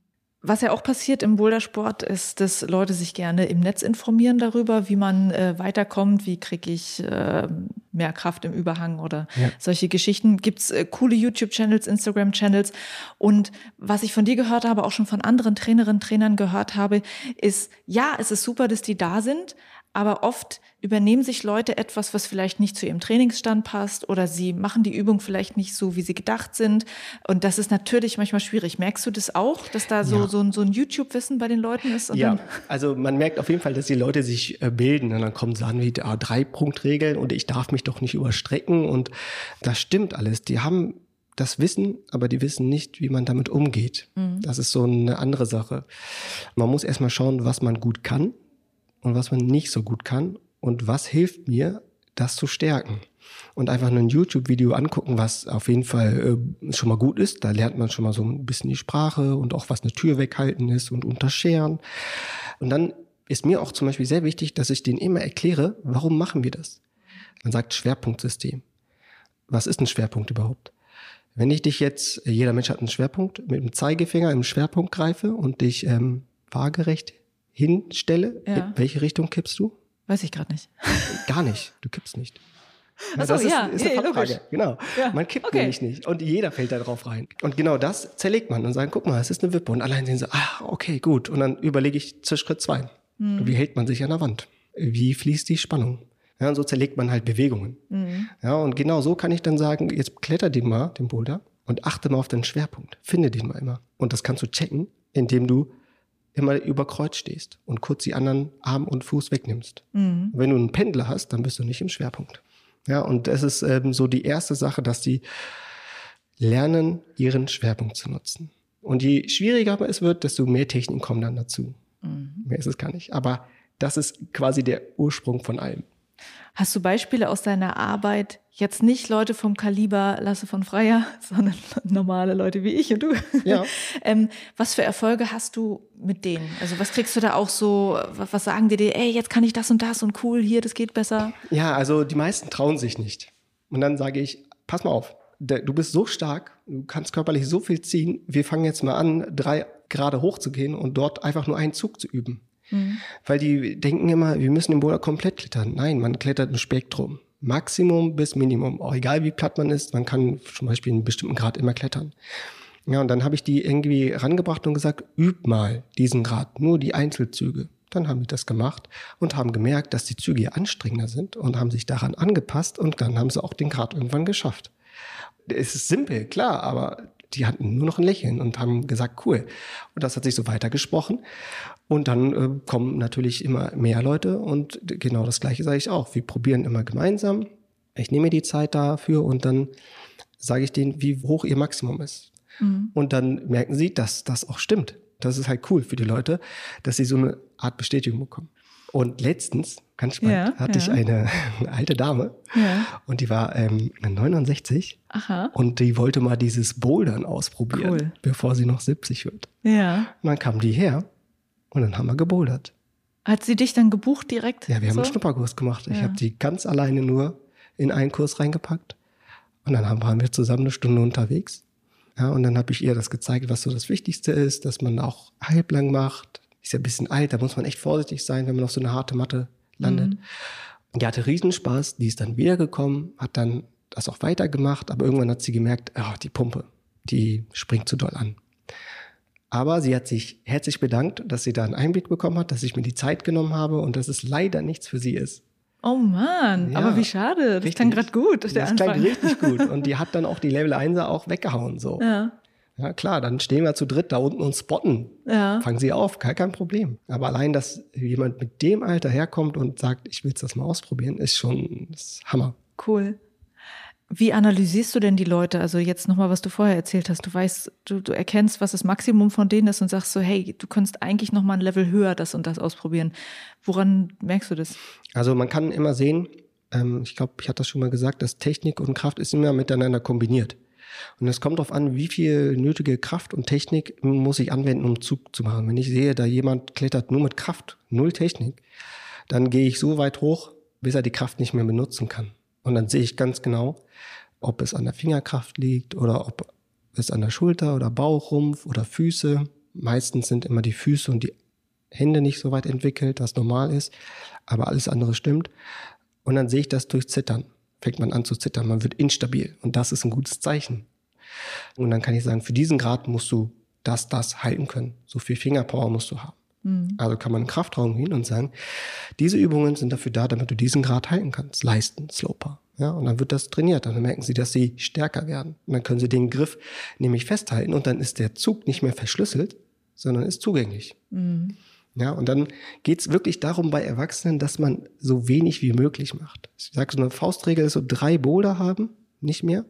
Speaker 1: Was ja auch passiert im Bouldersport, ist, dass Leute sich gerne im Netz informieren darüber, wie man äh, weiterkommt, wie kriege ich äh, mehr Kraft im Überhang oder ja. solche Geschichten. Gibt's äh, coole YouTube-Channels, Instagram-Channels. Und was ich von dir gehört habe, auch schon von anderen Trainerinnen, Trainern gehört habe, ist, ja, es ist super, dass die da sind, aber oft übernehmen sich Leute etwas, was vielleicht nicht zu ihrem Trainingsstand passt oder sie machen die Übung vielleicht nicht so, wie sie gedacht sind. Und das ist natürlich manchmal schwierig. Merkst du das auch, dass da so, ja. so ein, so ein YouTube-Wissen bei den Leuten ist?
Speaker 3: ja, also man merkt auf jeden Fall, dass die Leute sich äh, bilden und dann kommen Sachen wie ah, drei Punktregeln und ich darf mich doch nicht überstrecken und das stimmt alles. Die haben das Wissen, aber die wissen nicht, wie man damit umgeht. Mhm. Das ist so eine andere Sache. Man muss erstmal schauen, was man gut kann und was man nicht so gut kann und was hilft mir, das zu stärken. Und einfach nur ein YouTube-Video angucken, was auf jeden Fall äh, schon mal gut ist. Da lernt man schon mal so ein bisschen die Sprache und auch was eine Tür weghalten ist und unterscheren. Und dann ist mir auch zum Beispiel sehr wichtig, dass ich denen immer erkläre, warum machen wir das? Man sagt Schwerpunktsystem. Was ist ein Schwerpunkt überhaupt? Wenn ich dich jetzt, jeder Mensch hat einen Schwerpunkt, mit dem Zeigefinger im Schwerpunkt greife und dich ähm, waagerecht hinstelle, ja. in welche Richtung kippst du?
Speaker 1: Weiß ich gerade nicht.
Speaker 3: Gar nicht. Du kippst nicht.
Speaker 1: Ja, so, das ist, ja,
Speaker 3: ist eine nee, Frage. Genau. Ja. Man kippt okay. nämlich nicht. Und jeder fällt da drauf rein. Und genau das zerlegt man und sagt, guck mal, es ist eine Wippe. Und allein sehen sie, ah, okay, gut. Und dann überlege ich zu Schritt zwei. Mhm. Wie hält man sich an der Wand? Wie fließt die Spannung? Ja, und so zerlegt man halt Bewegungen. Mhm. Ja, und genau so kann ich dann sagen, jetzt kletter den mal, den Boulder, und achte mal auf den Schwerpunkt. Finde den mal immer. Und das kannst du checken, indem du immer über Kreuz stehst und kurz die anderen Arm und Fuß wegnimmst. Mhm. Wenn du einen Pendler hast, dann bist du nicht im Schwerpunkt. Ja, und das ist ähm, so die erste Sache, dass die lernen, ihren Schwerpunkt zu nutzen. Und je schwieriger es wird, desto mehr Techniken kommen dann dazu. Mhm. Mehr ist es gar nicht. Aber das ist quasi der Ursprung von allem.
Speaker 1: Hast du Beispiele aus deiner Arbeit? Jetzt nicht Leute vom Kaliber Lasse von Freier, sondern normale Leute wie ich und du. Ja. ähm, was für Erfolge hast du mit denen? Also was kriegst du da auch so, was sagen die dir, ey, jetzt kann ich das und das und cool, hier, das geht besser?
Speaker 3: Ja, also die meisten trauen sich nicht. Und dann sage ich, pass mal auf, du bist so stark, du kannst körperlich so viel ziehen, wir fangen jetzt mal an, drei Grade hochzugehen und dort einfach nur einen Zug zu üben. Mhm. Weil die denken immer, wir müssen den Boulder komplett klettern. Nein, man klettert im Spektrum. Maximum bis Minimum. Auch egal wie platt man ist, man kann zum Beispiel einen bestimmten Grad immer klettern. Ja, und dann habe ich die irgendwie rangebracht und gesagt, üb mal diesen Grad, nur die Einzelzüge. Dann haben die das gemacht und haben gemerkt, dass die Züge anstrengender sind und haben sich daran angepasst und dann haben sie auch den Grad irgendwann geschafft. Es ist simpel, klar, aber die hatten nur noch ein Lächeln und haben gesagt, cool. Und das hat sich so weitergesprochen. Und dann äh, kommen natürlich immer mehr Leute und genau das Gleiche sage ich auch. Wir probieren immer gemeinsam. Ich nehme mir die Zeit dafür und dann sage ich denen, wie hoch ihr Maximum ist. Mhm. Und dann merken sie, dass das auch stimmt. Das ist halt cool für die Leute, dass sie so eine Art Bestätigung bekommen. Und letztens, ganz spannend, ja, hatte ja. ich eine, eine, alte Dame ja. und die war ähm, 69 Aha. und die wollte mal dieses Bouldern ausprobieren, cool. bevor sie noch 70 wird. Ja. Und dann kam die her und dann haben wir gebouldert.
Speaker 1: Hat sie dich dann gebucht direkt?
Speaker 3: Ja, wir haben so? einen Schnupperkurs gemacht. Ich habe die ganz alleine nur in einen Kurs reingepackt und dann waren wir zusammen eine Stunde unterwegs. Ja, und dann habe ich ihr das gezeigt, was so das Wichtigste ist, dass man auch halblang macht, ist ja ein bisschen alt, da muss man echt vorsichtig sein, wenn man auf so eine harte Matte landet. Mhm. Und die hatte Riesenspaß, die ist dann wiedergekommen, hat dann das auch weitergemacht, aber irgendwann hat sie gemerkt, oh, die Pumpe, die springt zu doll an. Aber sie hat sich herzlich bedankt, dass sie da einen Einblick bekommen hat, dass ich mir die Zeit genommen habe und dass es leider nichts für sie ist.
Speaker 1: Oh Mann,
Speaker 3: Ja,
Speaker 1: aber wie schade. Das
Speaker 3: richtig.
Speaker 1: klang gerade gut. Der
Speaker 3: Das klang
Speaker 1: Anfang.
Speaker 3: richtig gut. Und die hat dann auch die Level 1er auch weggehauen. So.
Speaker 1: Ja,
Speaker 3: Ja, klar, dann stehen wir zu dritt da unten und spotten.
Speaker 1: ja.
Speaker 3: Fangen sie auf, gar kein Problem. Aber allein, dass jemand mit dem Alter herkommt und sagt, ich will das mal ausprobieren, ist schon ist Hammer.
Speaker 1: Cool. Wie analysierst du denn die Leute? Also jetzt nochmal, was du vorher erzählt hast. Du weißt, du, du erkennst, was das Maximum von denen ist und sagst so, hey, du könntest eigentlich nochmal ein Level höher das und das ausprobieren. Woran merkst du das?
Speaker 3: Also man kann immer sehen, ähm, ich glaube, ich hatte das schon mal gesagt, dass Technik und Kraft ist immer miteinander kombiniert. Und es kommt darauf an, wie viel nötige Kraft und Technik muss ich anwenden, um Zug zu machen. Wenn ich sehe, da jemand klettert nur mit Kraft, null Technik, dann gehe ich so weit hoch, bis er die Kraft nicht mehr benutzen kann. Und dann sehe ich ganz genau, ob es an der Fingerkraft liegt oder ob es an der Schulter oder Bauch, Rumpf oder Füße. Meistens sind immer die Füße und die Hände nicht so weit entwickelt, was normal ist, aber alles andere stimmt. Und dann sehe ich das durch Zittern. Fängt man an zu zittern, man wird instabil und das ist ein gutes Zeichen. Und dann kann ich sagen, für diesen Grad musst du das, das halten können. So viel Fingerpower musst du haben. Also kann man in den Kraftraum gehen und sagen, diese Übungen sind dafür da, damit du diesen Grad halten kannst. Leisten, Sloper. Ja, und dann wird das trainiert. Dann merken sie, dass sie stärker werden. Und dann können sie den Griff nämlich festhalten und dann ist der Zug nicht mehr verschlüsselt, sondern ist zugänglich. Ja, und dann geht's wirklich darum bei Erwachsenen, dass man so wenig wie möglich macht. Ich sage so eine Faustregel ist so drei Boulder haben, nicht mehr.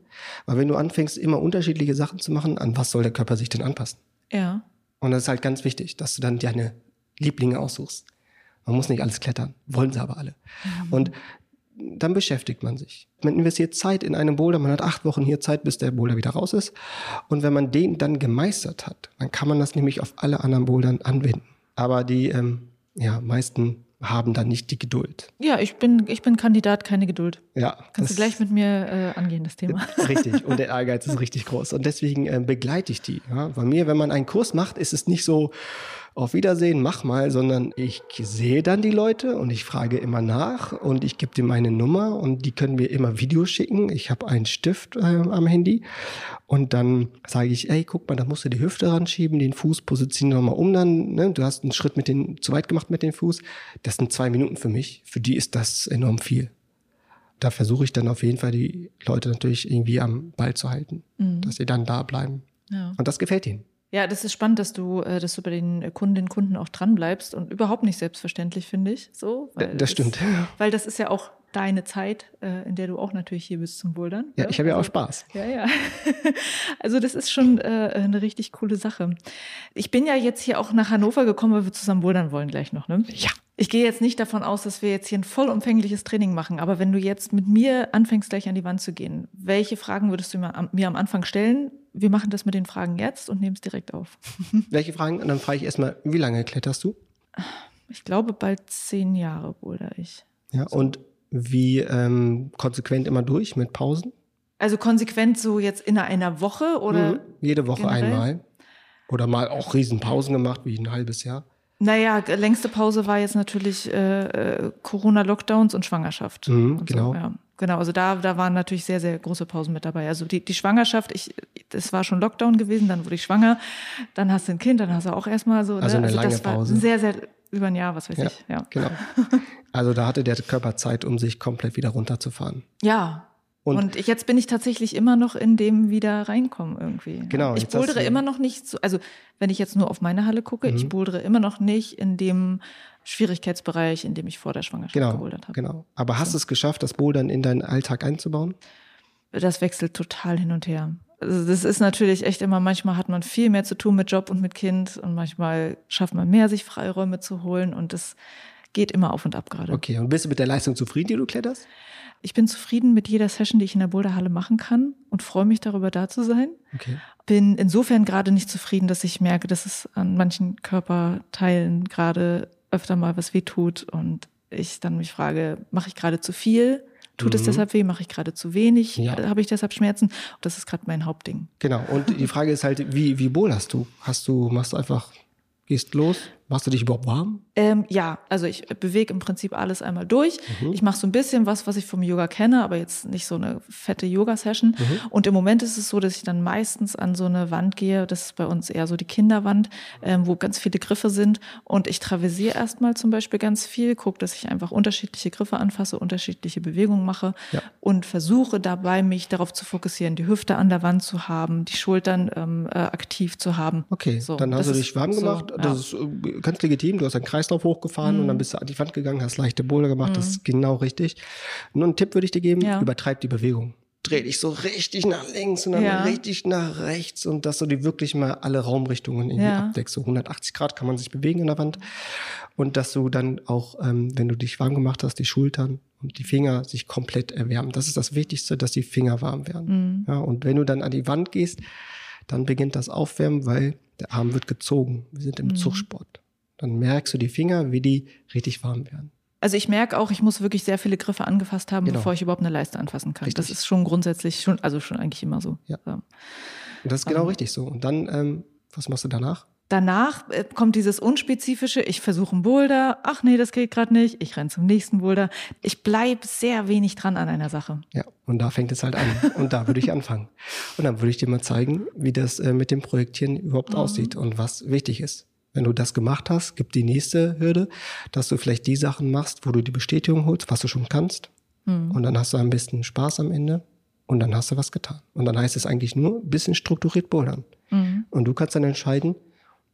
Speaker 3: Weil wenn du anfängst, immer unterschiedliche Sachen zu machen, an was soll der Körper sich denn anpassen?
Speaker 1: Ja.
Speaker 3: Und das ist halt ganz wichtig, dass du dann deine Lieblinge aussuchst. Man muss nicht alles klettern, wollen sie aber alle. Und dann beschäftigt man sich. Man investiert Zeit in einen Boulder, man hat acht Wochen hier Zeit, bis der Boulder wieder raus ist. Und wenn man den dann gemeistert hat, dann kann man das nämlich auf alle anderen Bouldern anwenden. Aber die ähm, ja, meisten haben dann nicht die Geduld.
Speaker 1: Ja, ich bin, ich bin Kandidat, keine Geduld.
Speaker 3: Ja,
Speaker 1: Kannst du gleich mit mir äh, angehen, das Thema.
Speaker 3: Richtig, und der Ehrgeiz ist richtig groß. Und deswegen äh, begleite ich die. Ja. Bei mir, wenn man einen Kurs macht, ist es nicht so, auf Wiedersehen, mach mal, sondern ich sehe dann die Leute und ich frage immer nach und ich gebe dir meine Nummer und die können mir immer Videos schicken. Ich habe einen Stift äh, am Handy und dann sage ich, ey, guck mal, da musst du die Hüfte ranschieben, den Fuß positionieren nochmal um dann. Ne? Du hast einen Schritt mit den, zu weit gemacht mit dem Fuß. Das sind zwei Minuten für mich. Für die ist das enorm viel da versuche ich dann auf jeden Fall die Leute natürlich irgendwie am Ball zu halten, dass sie dann da bleiben.
Speaker 1: Ja.
Speaker 3: Und das gefällt ihnen.
Speaker 1: Ja, das ist spannend, dass du, äh, dass du bei den Kundinnen und Kunden auch dran bleibst und überhaupt nicht selbstverständlich, finde ich. So, weil
Speaker 3: das stimmt.
Speaker 1: weil das ist ja auch deine Zeit, äh, in der du auch natürlich hier bist zum Bouldern.
Speaker 3: Ja, ich habe ja auch
Speaker 1: Also-
Speaker 3: Spaß.
Speaker 1: Ja, ja. Also das ist schon äh, eine richtig coole Sache. Ich bin ja jetzt hier auch nach Hannover gekommen, weil wir zusammen bouldern wollen gleich noch, ne?
Speaker 3: Ja.
Speaker 1: Ich gehe jetzt nicht davon aus, dass wir jetzt hier ein vollumfängliches Training machen, aber wenn du jetzt mit mir anfängst, gleich an die Wand zu gehen, welche Fragen würdest du mir am Anfang stellen? Wir machen das mit den Fragen jetzt und nehmen es direkt auf.
Speaker 3: Welche Fragen? Und dann frage ich erstmal, wie lange kletterst du?
Speaker 1: Ich glaube, bald zehn Jahre boulder ich.
Speaker 3: Ja, und wie ähm, konsequent immer durch mit Pausen?
Speaker 1: Also konsequent so jetzt in einer Woche oder?
Speaker 3: Mhm. Jede Woche
Speaker 1: generell?
Speaker 3: einmal. Oder mal auch Riesenpausen gemacht, wie ein halbes Jahr.
Speaker 1: Naja, längste Pause war jetzt natürlich äh, äh, Corona-Lockdowns und Schwangerschaft.
Speaker 3: Mhm,
Speaker 1: und
Speaker 3: genau.
Speaker 1: So, ja. Genau, also da, da waren natürlich sehr, sehr große Pausen mit dabei. Also die, die Schwangerschaft, ich, das war schon Lockdown gewesen, dann wurde ich schwanger, dann hast du ein Kind, dann hast du auch erstmal so.
Speaker 3: Also
Speaker 1: ne?
Speaker 3: eine lange
Speaker 1: das war
Speaker 3: Pause.
Speaker 1: Sehr, sehr über ein Jahr, was weiß
Speaker 3: Ja,
Speaker 1: ich. Ja.
Speaker 3: genau. Also da hatte der Körper Zeit, um sich komplett wieder runterzufahren.
Speaker 1: ja.
Speaker 3: Und-
Speaker 1: Und, ich, jetzt bin ich tatsächlich immer noch in dem wieder reinkommen irgendwie.
Speaker 3: Genau,
Speaker 1: Ich bouldere immer noch nicht so, also wenn ich jetzt nur auf meine Halle gucke,
Speaker 3: Mhm.
Speaker 1: ich bouldere immer noch nicht in dem Schwierigkeitsbereich, in dem ich vor der Schwangerschaft
Speaker 3: Genau,
Speaker 1: gebouldert habe.
Speaker 3: genau. Aber hast du es geschafft, das Bouldern in deinen Alltag einzubauen?
Speaker 1: das wechselt total hin und her. Also das ist natürlich echt immer, manchmal hat man viel mehr zu tun mit Job und mit Kind und manchmal schafft man mehr, sich Freiräume zu holen und das geht immer auf und ab gerade.
Speaker 3: Okay, und bist du mit der Leistung zufrieden, die du kletterst?
Speaker 1: Ich bin zufrieden mit jeder Session, die ich in der Boulderhalle machen kann und freue mich darüber, da zu sein.
Speaker 3: Okay.
Speaker 1: Bin insofern gerade nicht zufrieden, dass ich merke, dass es an manchen Körperteilen gerade öfter mal was wehtut und ich dann mich frage, mache ich gerade zu viel? Tut es
Speaker 3: Mhm.
Speaker 1: deshalb weh? Mache ich gerade zu wenig?
Speaker 3: Ja.
Speaker 1: Habe ich deshalb Schmerzen? Das ist gerade mein Hauptding.
Speaker 3: Genau. Und die Frage ist halt, wie, wie boulderst du? Hast du, machst du einfach, gehst los, Machst du dich überhaupt warm?
Speaker 1: Ähm, ja, also ich bewege im Prinzip alles einmal durch. Mhm. Ich mache so ein bisschen was, was ich vom Yoga kenne, aber jetzt nicht so eine fette Yoga-Session. Mhm. Und im Moment ist es so, dass ich dann meistens an so eine Wand gehe, das ist bei uns eher so die Kinderwand, ähm, wo ganz viele Griffe sind. Und ich traversiere erstmal zum Beispiel ganz viel, gucke, dass ich einfach unterschiedliche Griffe anfasse, unterschiedliche Bewegungen mache ja. und versuche dabei, mich darauf zu fokussieren, die Hüfte an der Wand zu haben, die Schultern ähm, äh, aktiv zu haben.
Speaker 3: Okay, so, dann hast du dich warm gemacht. So, ja. Das ist äh, ganz legitim. Du hast einen Kreislauf hochgefahren mhm. und dann bist du an die Wand gegangen, hast leichte Boulder gemacht. Mhm. Das ist genau richtig. Nur einen Tipp würde ich dir geben, ja. übertreib die Bewegung. Dreh dich so richtig nach links und dann ja. richtig nach rechts und dass du die wirklich mal alle Raumrichtungen irgendwie ja. abdeckst. So 180 Grad kann man sich bewegen in der Wand. Und dass du dann auch, ähm, wenn du dich warm gemacht hast, die Schultern und die Finger sich komplett erwärmen. Das ist das Wichtigste, dass die Finger warm werden. Mhm. Ja, und wenn du dann an die Wand gehst, dann beginnt das Aufwärmen, weil der Arm wird gezogen. Wir sind im mhm. Zugsport. Dann merkst du die Finger, wie die richtig warm werden.
Speaker 1: Also ich merke auch, ich muss wirklich sehr viele Griffe angefasst haben, genau. bevor ich überhaupt eine Leiste anfassen kann. Richtig. Das ist schon grundsätzlich schon, also schon eigentlich immer so.
Speaker 3: Ja. Und das ist genau ähm. richtig so. Und dann, ähm, was machst du danach?
Speaker 1: Danach äh, kommt dieses unspezifische, ich versuche einen Boulder, ach nee, das geht gerade nicht, ich renne zum nächsten Boulder. Ich bleibe sehr wenig dran an einer Sache.
Speaker 3: Ja, und da fängt es halt an. Und da würde ich anfangen. Und dann würde ich dir mal zeigen, wie das äh, mit dem Projektieren überhaupt mhm. aussieht und was wichtig ist. Wenn du das gemacht hast, gibt die nächste Hürde, dass du vielleicht die Sachen machst, wo du die Bestätigung holst, was du schon kannst. Mhm. Und dann hast du ein bisschen Spaß am Ende und dann hast du was getan. Und dann heißt es eigentlich nur ein bisschen strukturiert bouldern. Mhm. Und du kannst dann entscheiden,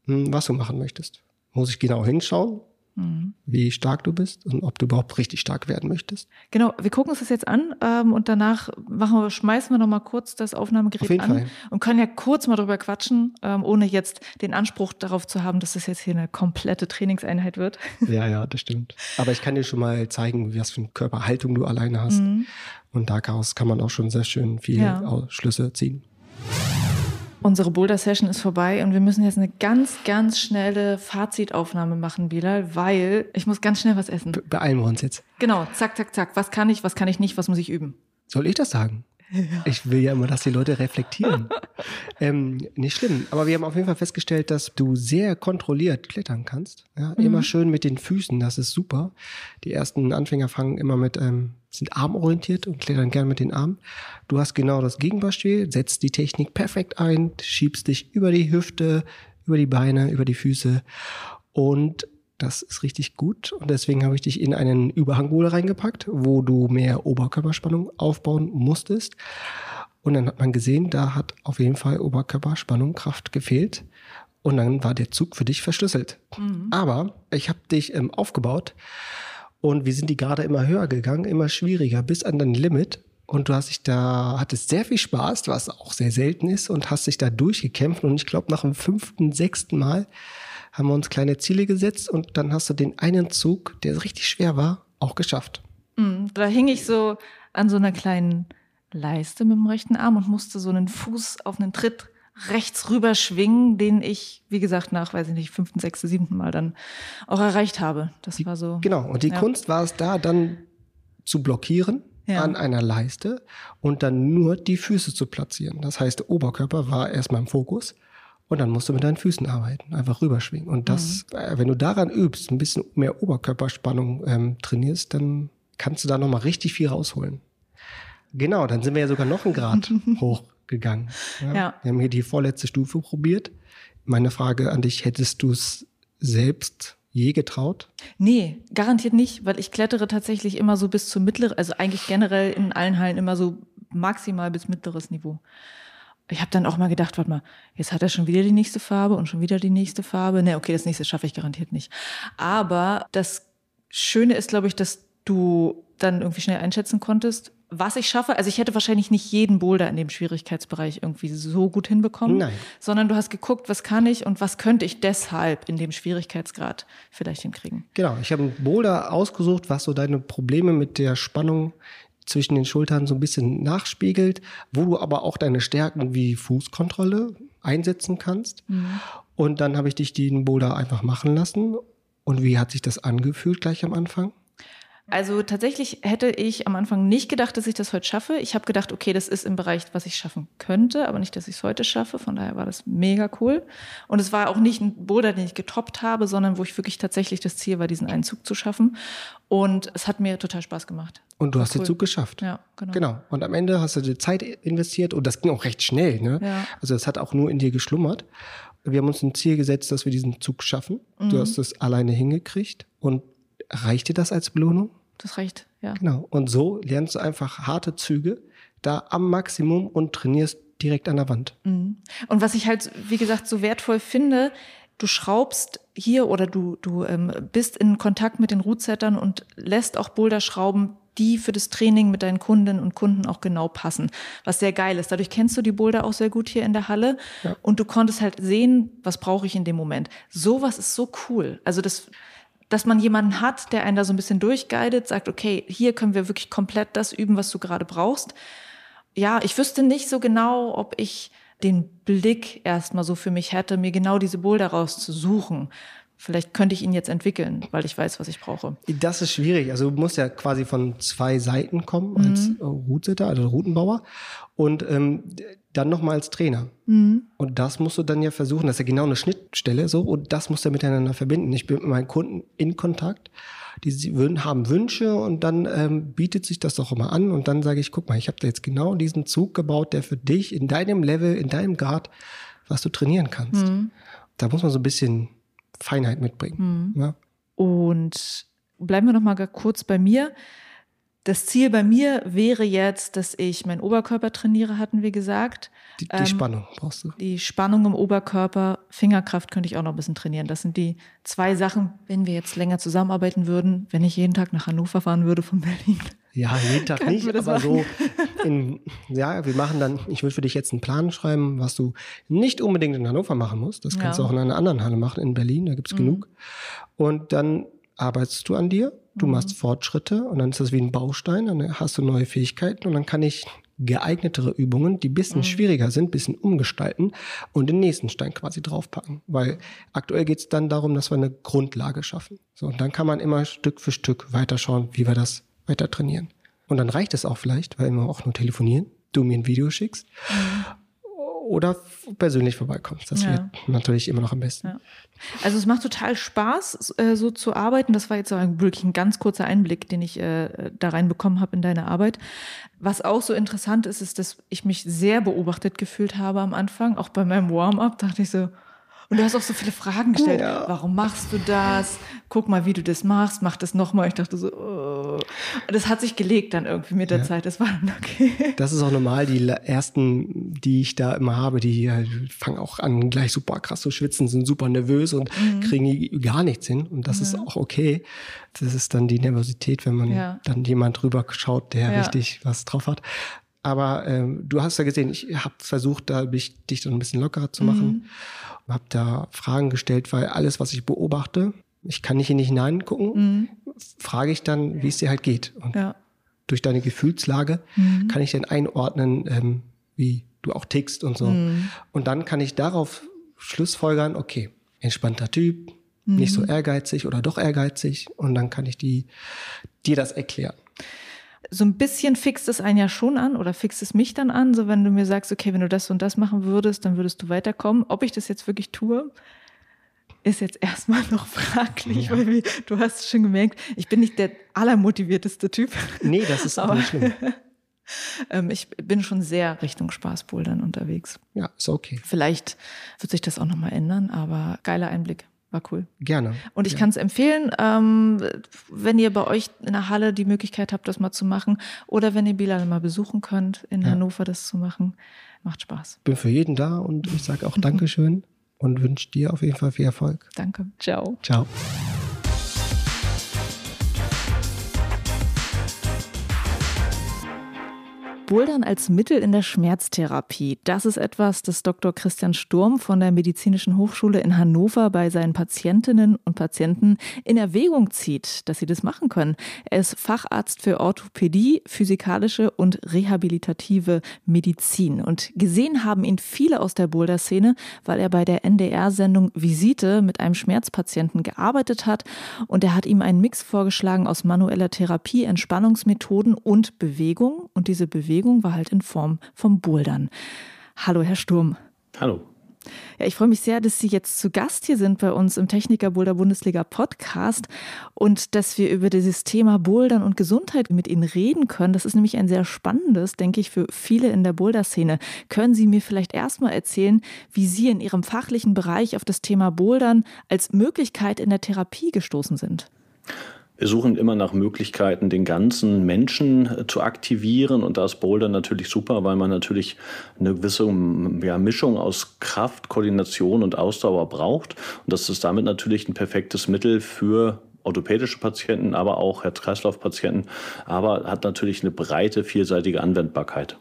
Speaker 3: hm, was du machen möchtest. Muss ich genau hinschauen, mhm. wie stark du bist und ob du überhaupt richtig stark werden möchtest.
Speaker 1: Genau, wir gucken uns das jetzt an ähm, und danach machen wir, schmeißen wir noch mal kurz das Aufnahmegerät an Fall. und können ja kurz mal drüber quatschen, ähm, ohne jetzt den Anspruch darauf zu haben, dass das jetzt hier eine komplette Trainingseinheit wird.
Speaker 3: Ja, ja, das stimmt. Aber ich kann dir schon mal zeigen, was für eine Körperhaltung du alleine hast. Mhm. Und daraus kann man auch schon sehr schön viele ja. Schlüsse ziehen.
Speaker 1: Unsere Boulder-Session ist vorbei und wir müssen jetzt eine ganz, ganz schnelle Fazitaufnahme machen, Bilal, weil ich muss ganz schnell was essen. Be
Speaker 3: beeilen wir uns jetzt.
Speaker 1: Genau, zack, zack, zack. Was kann ich, was kann ich nicht, was muss ich üben?
Speaker 3: Soll ich das sagen? Ja. Ich will ja immer, dass die Leute reflektieren. ähm, nicht schlimm. Aber wir haben auf jeden Fall festgestellt, dass du sehr kontrolliert klettern kannst. Ja, mhm. Immer schön mit den Füßen, das ist super. Die ersten Anfänger fangen immer mit, ähm, sind armorientiert und klettern gern mit den Armen. Du hast genau das Gegenbeispiel, setzt die Technik perfekt ein, schiebst dich über die Hüfte, über die Beine, über die Füße und das ist richtig gut und deswegen habe ich dich in einen Überhangbohle reingepackt, wo du mehr Oberkörperspannung aufbauen musstest. Und dann hat man gesehen, da hat auf jeden Fall Oberkörperspannung, Kraft gefehlt. Und dann war der Zug für dich verschlüsselt. Mhm. Aber ich habe dich ähm, aufgebaut und wir sind die gerade immer höher gegangen, immer schwieriger, bis an dein Limit. Und du hast dich da, hattest sehr viel Spaß, was auch sehr selten ist, und hast dich da durchgekämpft. Und ich glaube, nach dem fünften, sechsten Mal haben wir uns kleine Ziele gesetzt und dann hast du den einen Zug, der richtig schwer war, auch geschafft.
Speaker 1: Mhm, da hing ich so an so einer kleinen Leiste mit dem rechten Arm und musste so einen Fuß auf einen Tritt rechts rüber schwingen, den ich, wie gesagt, nach, weiß ich nicht, fünften, sechsten, siebten Mal dann auch erreicht habe. Das
Speaker 3: die,
Speaker 1: war so.
Speaker 3: Genau. Und die ja. Kunst war es da, dann zu blockieren ja. an einer Leiste und dann nur die Füße zu platzieren. Das heißt, der Oberkörper war erstmal im Fokus und dann musst du mit deinen Füßen arbeiten, einfach rüberschwingen. Und das, mhm. äh, wenn du daran übst, ein bisschen mehr Oberkörperspannung ähm, trainierst, dann kannst du da nochmal richtig viel rausholen. Genau, dann sind wir ja sogar noch einen Grad hochgegangen. Ja? ja. Wir haben hier die vorletzte Stufe probiert. Meine Frage an dich, hättest du es selbst je getraut?
Speaker 1: Nee, garantiert nicht, weil ich klettere tatsächlich immer so bis zum mittleren, also eigentlich generell in allen Hallen immer so maximal bis mittleres Niveau ich habe dann auch mal gedacht, warte mal, jetzt hat er schon wieder die nächste Farbe und schon wieder die nächste Farbe. Nee, okay, das nächste schaffe ich garantiert nicht. Aber das Schöne ist, glaube ich, dass du dann irgendwie schnell einschätzen konntest, was ich schaffe. Also ich hätte wahrscheinlich nicht jeden Boulder in dem Schwierigkeitsbereich irgendwie so gut hinbekommen, Nein. sondern du hast geguckt, was kann ich und was könnte ich deshalb in dem Schwierigkeitsgrad vielleicht hinkriegen.
Speaker 3: Genau, ich habe einen Boulder ausgesucht, was so deine Probleme mit der Spannung zwischen den Schultern so ein bisschen nachspiegelt, wo du aber auch deine Stärken wie Fußkontrolle einsetzen kannst. Mhm. Und dann habe ich dich den Boulder einfach machen lassen. Und wie hat sich das angefühlt gleich am Anfang?
Speaker 1: Also tatsächlich hätte ich am Anfang nicht gedacht, dass ich das heute schaffe. Ich habe gedacht, okay, das ist im Bereich, was ich schaffen könnte, aber nicht, dass ich es heute schaffe. Von daher war das mega cool. Und es war auch nicht ein Boulder, den ich getoppt habe, sondern wo ich wirklich tatsächlich das Ziel war, diesen einen Zug zu schaffen. Und es hat mir total Spaß gemacht.
Speaker 3: Und du hast cool. den Zug geschafft.
Speaker 1: Ja, genau.
Speaker 3: Genau. Und am Ende hast du die Zeit investiert und das ging auch recht schnell. Ne?
Speaker 1: Ja.
Speaker 3: Also es hat auch nur in dir geschlummert. Wir haben uns ein Ziel gesetzt, dass wir diesen Zug schaffen. Mhm. Du hast es alleine hingekriegt. Und reicht dir das als Belohnung?
Speaker 1: Das reicht, ja.
Speaker 3: Genau. Und so lernst du einfach harte Züge da am Maximum und trainierst direkt an der Wand.
Speaker 1: Mhm. Und was ich halt, wie gesagt, so wertvoll finde, du schraubst hier oder du, du ähm, bist in Kontakt mit den Rootsettern und lässt auch Boulder schrauben, die für das Training mit deinen Kundinnen und Kunden auch genau passen, was sehr geil ist. Dadurch kennst du die Boulder auch sehr gut hier in der Halle ja. und du konntest halt sehen, was brauche ich in dem Moment. Sowas ist so cool. Also das dass man jemanden hat, der einen da so ein bisschen durchguidet, sagt, okay, hier können wir wirklich komplett das üben, was du gerade brauchst. Ja, ich wüsste nicht so genau, ob ich den Blick erstmal so für mich hätte, mir genau diese Boulder rauszusuchen. Vielleicht könnte ich ihn jetzt entwickeln, weil ich weiß, was ich brauche.
Speaker 3: Das ist schwierig. Also du musst ja quasi von zwei Seiten kommen als mhm. Routsitter, also Routenbauer. Und ähm, dann nochmal als Trainer. Mhm. Und das musst du dann ja versuchen, das ist ja genau eine Schnittstelle so, und das musst du miteinander verbinden. Ich bin mit meinen Kunden in Kontakt, die haben Wünsche und dann ähm, bietet sich das doch immer an und dann sage ich, guck mal, ich habe da jetzt genau diesen Zug gebaut, der für dich in deinem Level, in deinem Grad, was du trainieren kannst. Mhm. Da muss man so ein bisschen Feinheit mitbringen. Mhm. Ja.
Speaker 1: Und bleiben wir noch mal kurz bei mir. Das Ziel bei mir wäre jetzt, dass ich meinen Oberkörper trainiere, hatten wir gesagt.
Speaker 3: Die, die ähm, Spannung brauchst du.
Speaker 1: Die Spannung im Oberkörper, Fingerkraft könnte ich auch noch ein bisschen trainieren. Das sind die zwei Sachen, wenn wir jetzt länger zusammenarbeiten würden, wenn ich jeden Tag nach Hannover fahren würde von Berlin.
Speaker 3: Ja, jeden Tag nicht, aber machen. so in, ja, wir machen dann, ich will für dich jetzt einen Plan schreiben, was du nicht unbedingt in Hannover machen musst. Das kannst ja. du auch in einer anderen Halle machen, in Berlin, da gibt's mhm. genug. Und dann arbeitest du an dir, du mhm. machst Fortschritte und dann ist das wie ein Baustein, dann hast du neue Fähigkeiten und dann kann ich geeignetere Übungen, die bisschen mhm. schwieriger sind, bisschen umgestalten und den nächsten Stein quasi draufpacken. Weil aktuell geht es dann darum, dass wir eine Grundlage schaffen. So, und dann kann man immer Stück für Stück weiterschauen, wie wir das weiter trainieren. Und dann reicht es auch vielleicht, weil wir auch nur telefonieren, du mir ein Video schickst. Mhm oder persönlich vorbeikommst. Das ja. wird natürlich immer noch am besten. Ja.
Speaker 1: Also es macht total Spaß, äh, so zu arbeiten. Das war jetzt wirklich ein ganz kurzer Einblick, den ich äh, da reinbekommen habe in deine Arbeit. Was auch so interessant ist, ist, dass ich mich sehr beobachtet gefühlt habe am Anfang. Auch bei meinem Warm-up dachte ich so, und du hast auch so viele Fragen gestellt. Ja. Warum machst du das? Guck mal, wie du das machst. Mach das nochmal. Ich dachte so, oh. das hat sich gelegt dann irgendwie mit der ja. Zeit. Das war dann okay.
Speaker 3: Das ist auch normal. Die ersten, die ich da immer habe, die fangen auch an, gleich super krass zu schwitzen, sind super nervös und mhm. kriegen gar nichts hin. Und das ja. ist auch okay. Das ist dann die Nervosität, wenn man dann jemand drüber schaut, der richtig was drauf hat. Aber ähm, du hast ja gesehen, ich habe versucht, da dich, dich dann ein bisschen lockerer zu machen. Mhm habe da Fragen gestellt, weil alles, was ich beobachte, ich kann nicht hier nicht hineingucken, mhm. frage ich dann, wie es dir halt geht. Und ja. durch deine Gefühlslage mhm. kann ich dann einordnen, ähm, wie du auch tickst und so. Mhm. Und dann kann ich darauf Schlussfolgern, okay, entspannter Typ, nicht so mhm. ehrgeizig oder doch ehrgeizig. Und dann kann ich die, dir das erklären
Speaker 1: so ein bisschen fixt es einen ja schon an oder fixt es mich dann an, so wenn du mir sagst, okay, wenn du das und das machen würdest, dann würdest du weiterkommen. Ob ich das jetzt wirklich tue, ist jetzt erstmal noch fraglich, ja. weil du hast schon gemerkt, ich bin nicht der allermotivierteste Typ.
Speaker 3: Nee, das ist auch nicht schlimm.
Speaker 1: ähm, ich bin schon sehr Richtung Spaßbouldern unterwegs.
Speaker 3: Ja, ist okay.
Speaker 1: Vielleicht wird sich das auch nochmal ändern, aber geiler Einblick. War cool.
Speaker 3: Gerne.
Speaker 1: Und ich
Speaker 3: ja.
Speaker 1: kann es empfehlen, ähm, wenn ihr bei euch in der Halle die Möglichkeit habt, das mal zu machen oder wenn ihr Bilal mal besuchen könnt, in ja. Hannover das zu machen. Macht Spaß.
Speaker 3: Bin für jeden da und ich sage auch Dankeschön und wünsche dir auf jeden Fall viel Erfolg.
Speaker 1: Danke. Ciao.
Speaker 3: Ciao.
Speaker 1: Bouldern als Mittel in der Schmerztherapie. Das ist etwas, das Dr. Christian Sturm von der Medizinischen Hochschule in Hannover bei seinen Patientinnen und Patienten in Erwägung zieht, dass sie das machen können. Er ist Facharzt für Orthopädie, physikalische und rehabilitative Medizin. Und gesehen haben ihn viele aus der Boulder-Szene, weil er bei der NDR-Sendung Visite mit einem Schmerzpatienten gearbeitet hat. Und er hat ihm einen Mix vorgeschlagen aus manueller Therapie, Entspannungsmethoden und Bewegung. Und diese Bewegung Bewegung war halt in Form vom Bouldern. Hallo, Herr Sturm.
Speaker 2: Hallo.
Speaker 1: Ja, ich freue mich sehr, dass Sie jetzt zu Gast hier sind bei uns im Techniker Boulder Bundesliga Podcast und dass wir über dieses Thema Bouldern und Gesundheit mit Ihnen reden können. Das ist nämlich ein sehr spannendes, denke ich, für viele in der Boulder-Szene. Können Sie mir vielleicht erstmal erzählen, wie Sie in Ihrem fachlichen Bereich auf das Thema Bouldern als Möglichkeit in der Therapie gestoßen sind?
Speaker 4: Wir suchen immer nach Möglichkeiten, den ganzen Menschen äh, zu aktivieren. Und da ist Boulder natürlich super, weil man natürlich eine gewisse ja, Mischung aus Kraft, Koordination und Ausdauer braucht. Und das ist damit natürlich ein perfektes Mittel für orthopädische Patienten, aber auch Herz-Kreislauf-Patienten, aber hat natürlich eine breite, vielseitige Anwendbarkeit.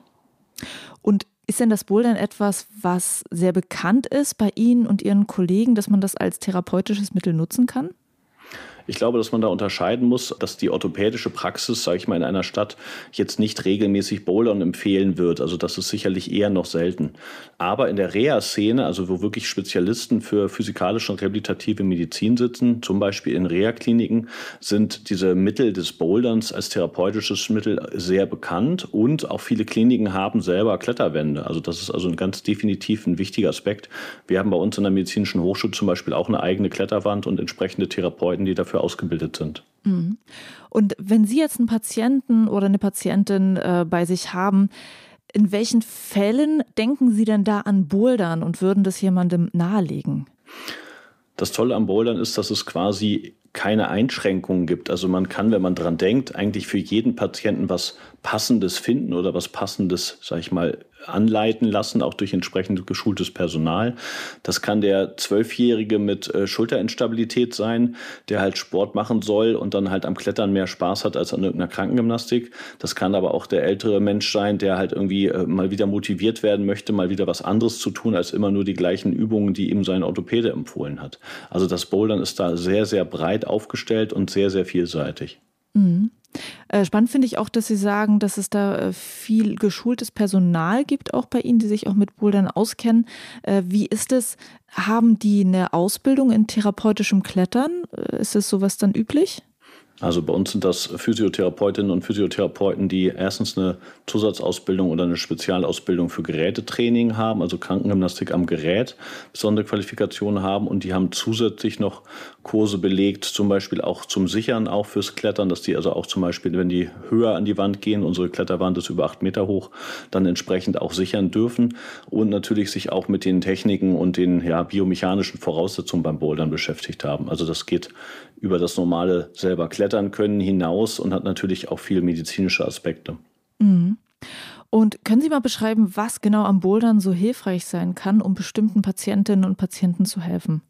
Speaker 1: Und ist denn das Bouldern etwas, was sehr bekannt ist bei Ihnen und Ihren Kollegen, dass man das als therapeutisches Mittel nutzen kann?
Speaker 4: Ich glaube, dass man da unterscheiden muss, dass die orthopädische Praxis, sage ich mal, in einer Stadt jetzt nicht regelmäßig Bouldern empfehlen wird. Also das ist sicherlich eher noch selten. Aber in der Reha-Szene, also wo wirklich Spezialisten für physikalische und rehabilitative Medizin sitzen, zum Beispiel in Reha-Kliniken, sind diese Mittel des Boulderns als therapeutisches Mittel sehr bekannt und auch viele Kliniken haben selber Kletterwände. Also das ist also ein ganz definitiv ein wichtiger Aspekt. Wir haben bei uns in der medizinischen Hochschule zum Beispiel auch eine eigene Kletterwand und entsprechende Therapeuten, die dafür dafür ausgebildet sind. Mhm.
Speaker 1: Und wenn Sie jetzt einen Patienten oder eine Patientin äh, bei sich haben, in welchen Fällen denken Sie denn da an Bouldern und würden das jemandem nahelegen?
Speaker 4: Das Tolle am Bouldern ist, dass es quasi keine Einschränkungen gibt. Also man kann, wenn man dran denkt, eigentlich für jeden Patienten was Passendes finden oder was Passendes, sag ich mal, anleiten lassen, auch durch entsprechend geschultes Personal. Das kann der Zwölfjährige mit äh, Schulterinstabilität sein, der halt Sport machen soll und dann halt am Klettern mehr Spaß hat als an irgendeiner Krankengymnastik. Das kann aber auch der ältere Mensch sein, der halt irgendwie äh, mal wieder motiviert werden möchte, mal wieder was anderes zu tun, als immer nur die gleichen Übungen, die ihm sein Orthopäde empfohlen hat. Also das Bouldern ist da sehr, sehr breit aufgestellt und sehr, sehr vielseitig.
Speaker 1: Mhm. Äh, spannend finde ich auch, dass Sie sagen, dass es da äh, viel geschultes Personal gibt, auch bei Ihnen, die sich auch mit Bouldern auskennen. Äh, wie ist es? Haben die eine Ausbildung in therapeutischem Klettern? Ist es sowas dann üblich?
Speaker 4: Also bei uns sind das Physiotherapeutinnen und Physiotherapeuten, die erstens eine Zusatzausbildung oder eine Spezialausbildung für Gerätetraining haben, also Krankengymnastik am Gerät, besondere Qualifikationen haben und die haben zusätzlich noch Kurse belegt, zum Beispiel auch zum Sichern, auch fürs Klettern, dass die also auch zum Beispiel, wenn die höher an die Wand gehen, unsere Kletterwand ist über acht Meter hoch, dann entsprechend auch sichern dürfen und natürlich sich auch mit den Techniken und den ja, biomechanischen Voraussetzungen beim Bouldern beschäftigt haben. Also das geht über das normale selber klettern können hinaus und hat natürlich auch viel medizinische Aspekte. Mhm.
Speaker 1: Und können Sie mal beschreiben, was genau am Bouldern so hilfreich sein kann, um bestimmten Patientinnen und Patienten zu helfen?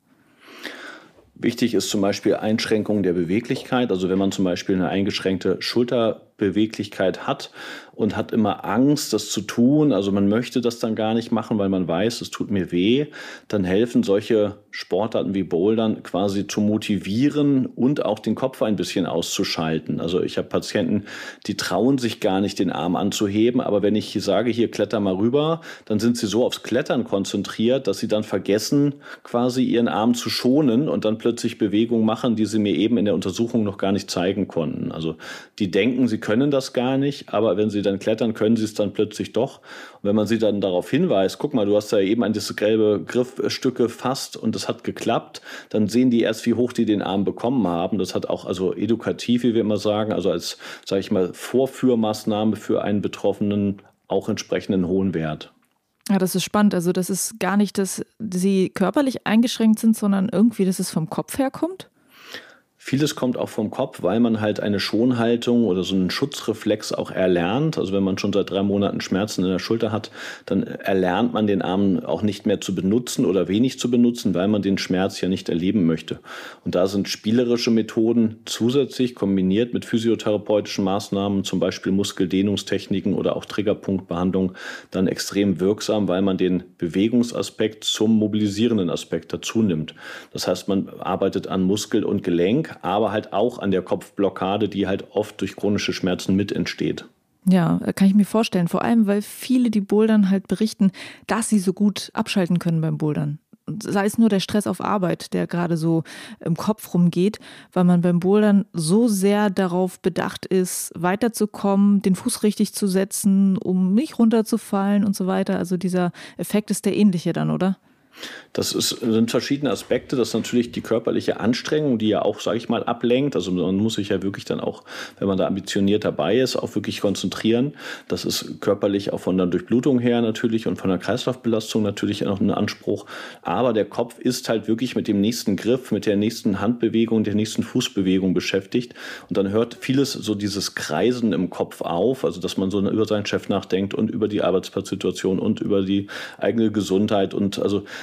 Speaker 4: Wichtig ist zum Beispiel Einschränkung der Beweglichkeit. Also wenn man zum Beispiel eine eingeschränkte Schulterbeweglichkeit hat und hat immer Angst, das zu tun, also man möchte das dann gar nicht machen, weil man weiß, es tut mir weh, dann helfen solche Sportarten wie Bouldern quasi zu motivieren und auch den Kopf ein bisschen auszuschalten. Also ich habe Patienten, die trauen sich gar nicht, den Arm anzuheben, aber wenn ich sage, hier kletter mal rüber, dann sind sie so aufs Klettern konzentriert, dass sie dann vergessen, quasi ihren Arm zu schonen und dann plötzlich Bewegungen machen, die sie mir eben in der Untersuchung noch gar nicht zeigen konnten. Also die denken, sie können das gar nicht, aber wenn sie dann klettern, können sie es dann plötzlich doch. Und wenn man sie dann darauf hinweist, guck mal, du hast da eben an diese gelbe Griffstück gefasst und das hat geklappt, dann sehen die erst, wie hoch die den Arm bekommen haben. Das hat auch also edukativ, wie wir immer sagen, also als, sage ich mal, Vorführmaßnahme für einen Betroffenen auch entsprechenden hohen Wert.
Speaker 1: Ja, das ist spannend. Also das ist gar nicht, dass sie körperlich eingeschränkt sind, sondern irgendwie, dass es vom Kopf herkommt.
Speaker 4: Vieles kommt auch vom Kopf, weil man halt eine Schonhaltung oder so einen Schutzreflex auch erlernt. Also wenn man schon seit drei Monaten Schmerzen in der Schulter hat, dann erlernt man den Arm auch nicht mehr zu benutzen oder wenig zu benutzen, weil man den Schmerz ja nicht erleben möchte. Und da sind spielerische Methoden zusätzlich kombiniert mit physiotherapeutischen Maßnahmen, zum Beispiel Muskeldehnungstechniken oder auch Triggerpunktbehandlung, dann extrem wirksam, weil man den Bewegungsaspekt zum mobilisierenden Aspekt dazu nimmt. Das heißt, man arbeitet an Muskel und Gelenk, aber halt auch an der Kopfblockade, die halt oft durch chronische Schmerzen mit entsteht.
Speaker 1: Ja, kann ich mir vorstellen. Vor allem, weil viele, die bouldern, halt berichten, dass sie so gut abschalten können beim Bouldern. Sei es nur der Stress auf Arbeit, der gerade so im Kopf rumgeht, weil man beim Bouldern so sehr darauf bedacht ist, weiterzukommen, den Fuß richtig zu setzen, um nicht runterzufallen und so weiter. Also dieser Effekt ist der ähnliche dann, oder?
Speaker 4: Das ist, sind verschiedene Aspekte. Das ist natürlich die körperliche Anstrengung, die ja auch, sage ich mal, ablenkt. Also man muss sich ja wirklich dann auch, wenn man da ambitioniert dabei ist, auch wirklich konzentrieren. Das ist körperlich auch von der Durchblutung her natürlich und von der Kreislaufbelastung natürlich noch ein Anspruch. Aber der Kopf ist halt wirklich mit dem nächsten Griff, mit der nächsten Handbewegung, der nächsten Fußbewegung beschäftigt. Und dann hört vieles so dieses Kreisen im Kopf auf, also dass man so über seinen Chef nachdenkt und über die Arbeitsplatzsituation und über die eigene Gesundheit und also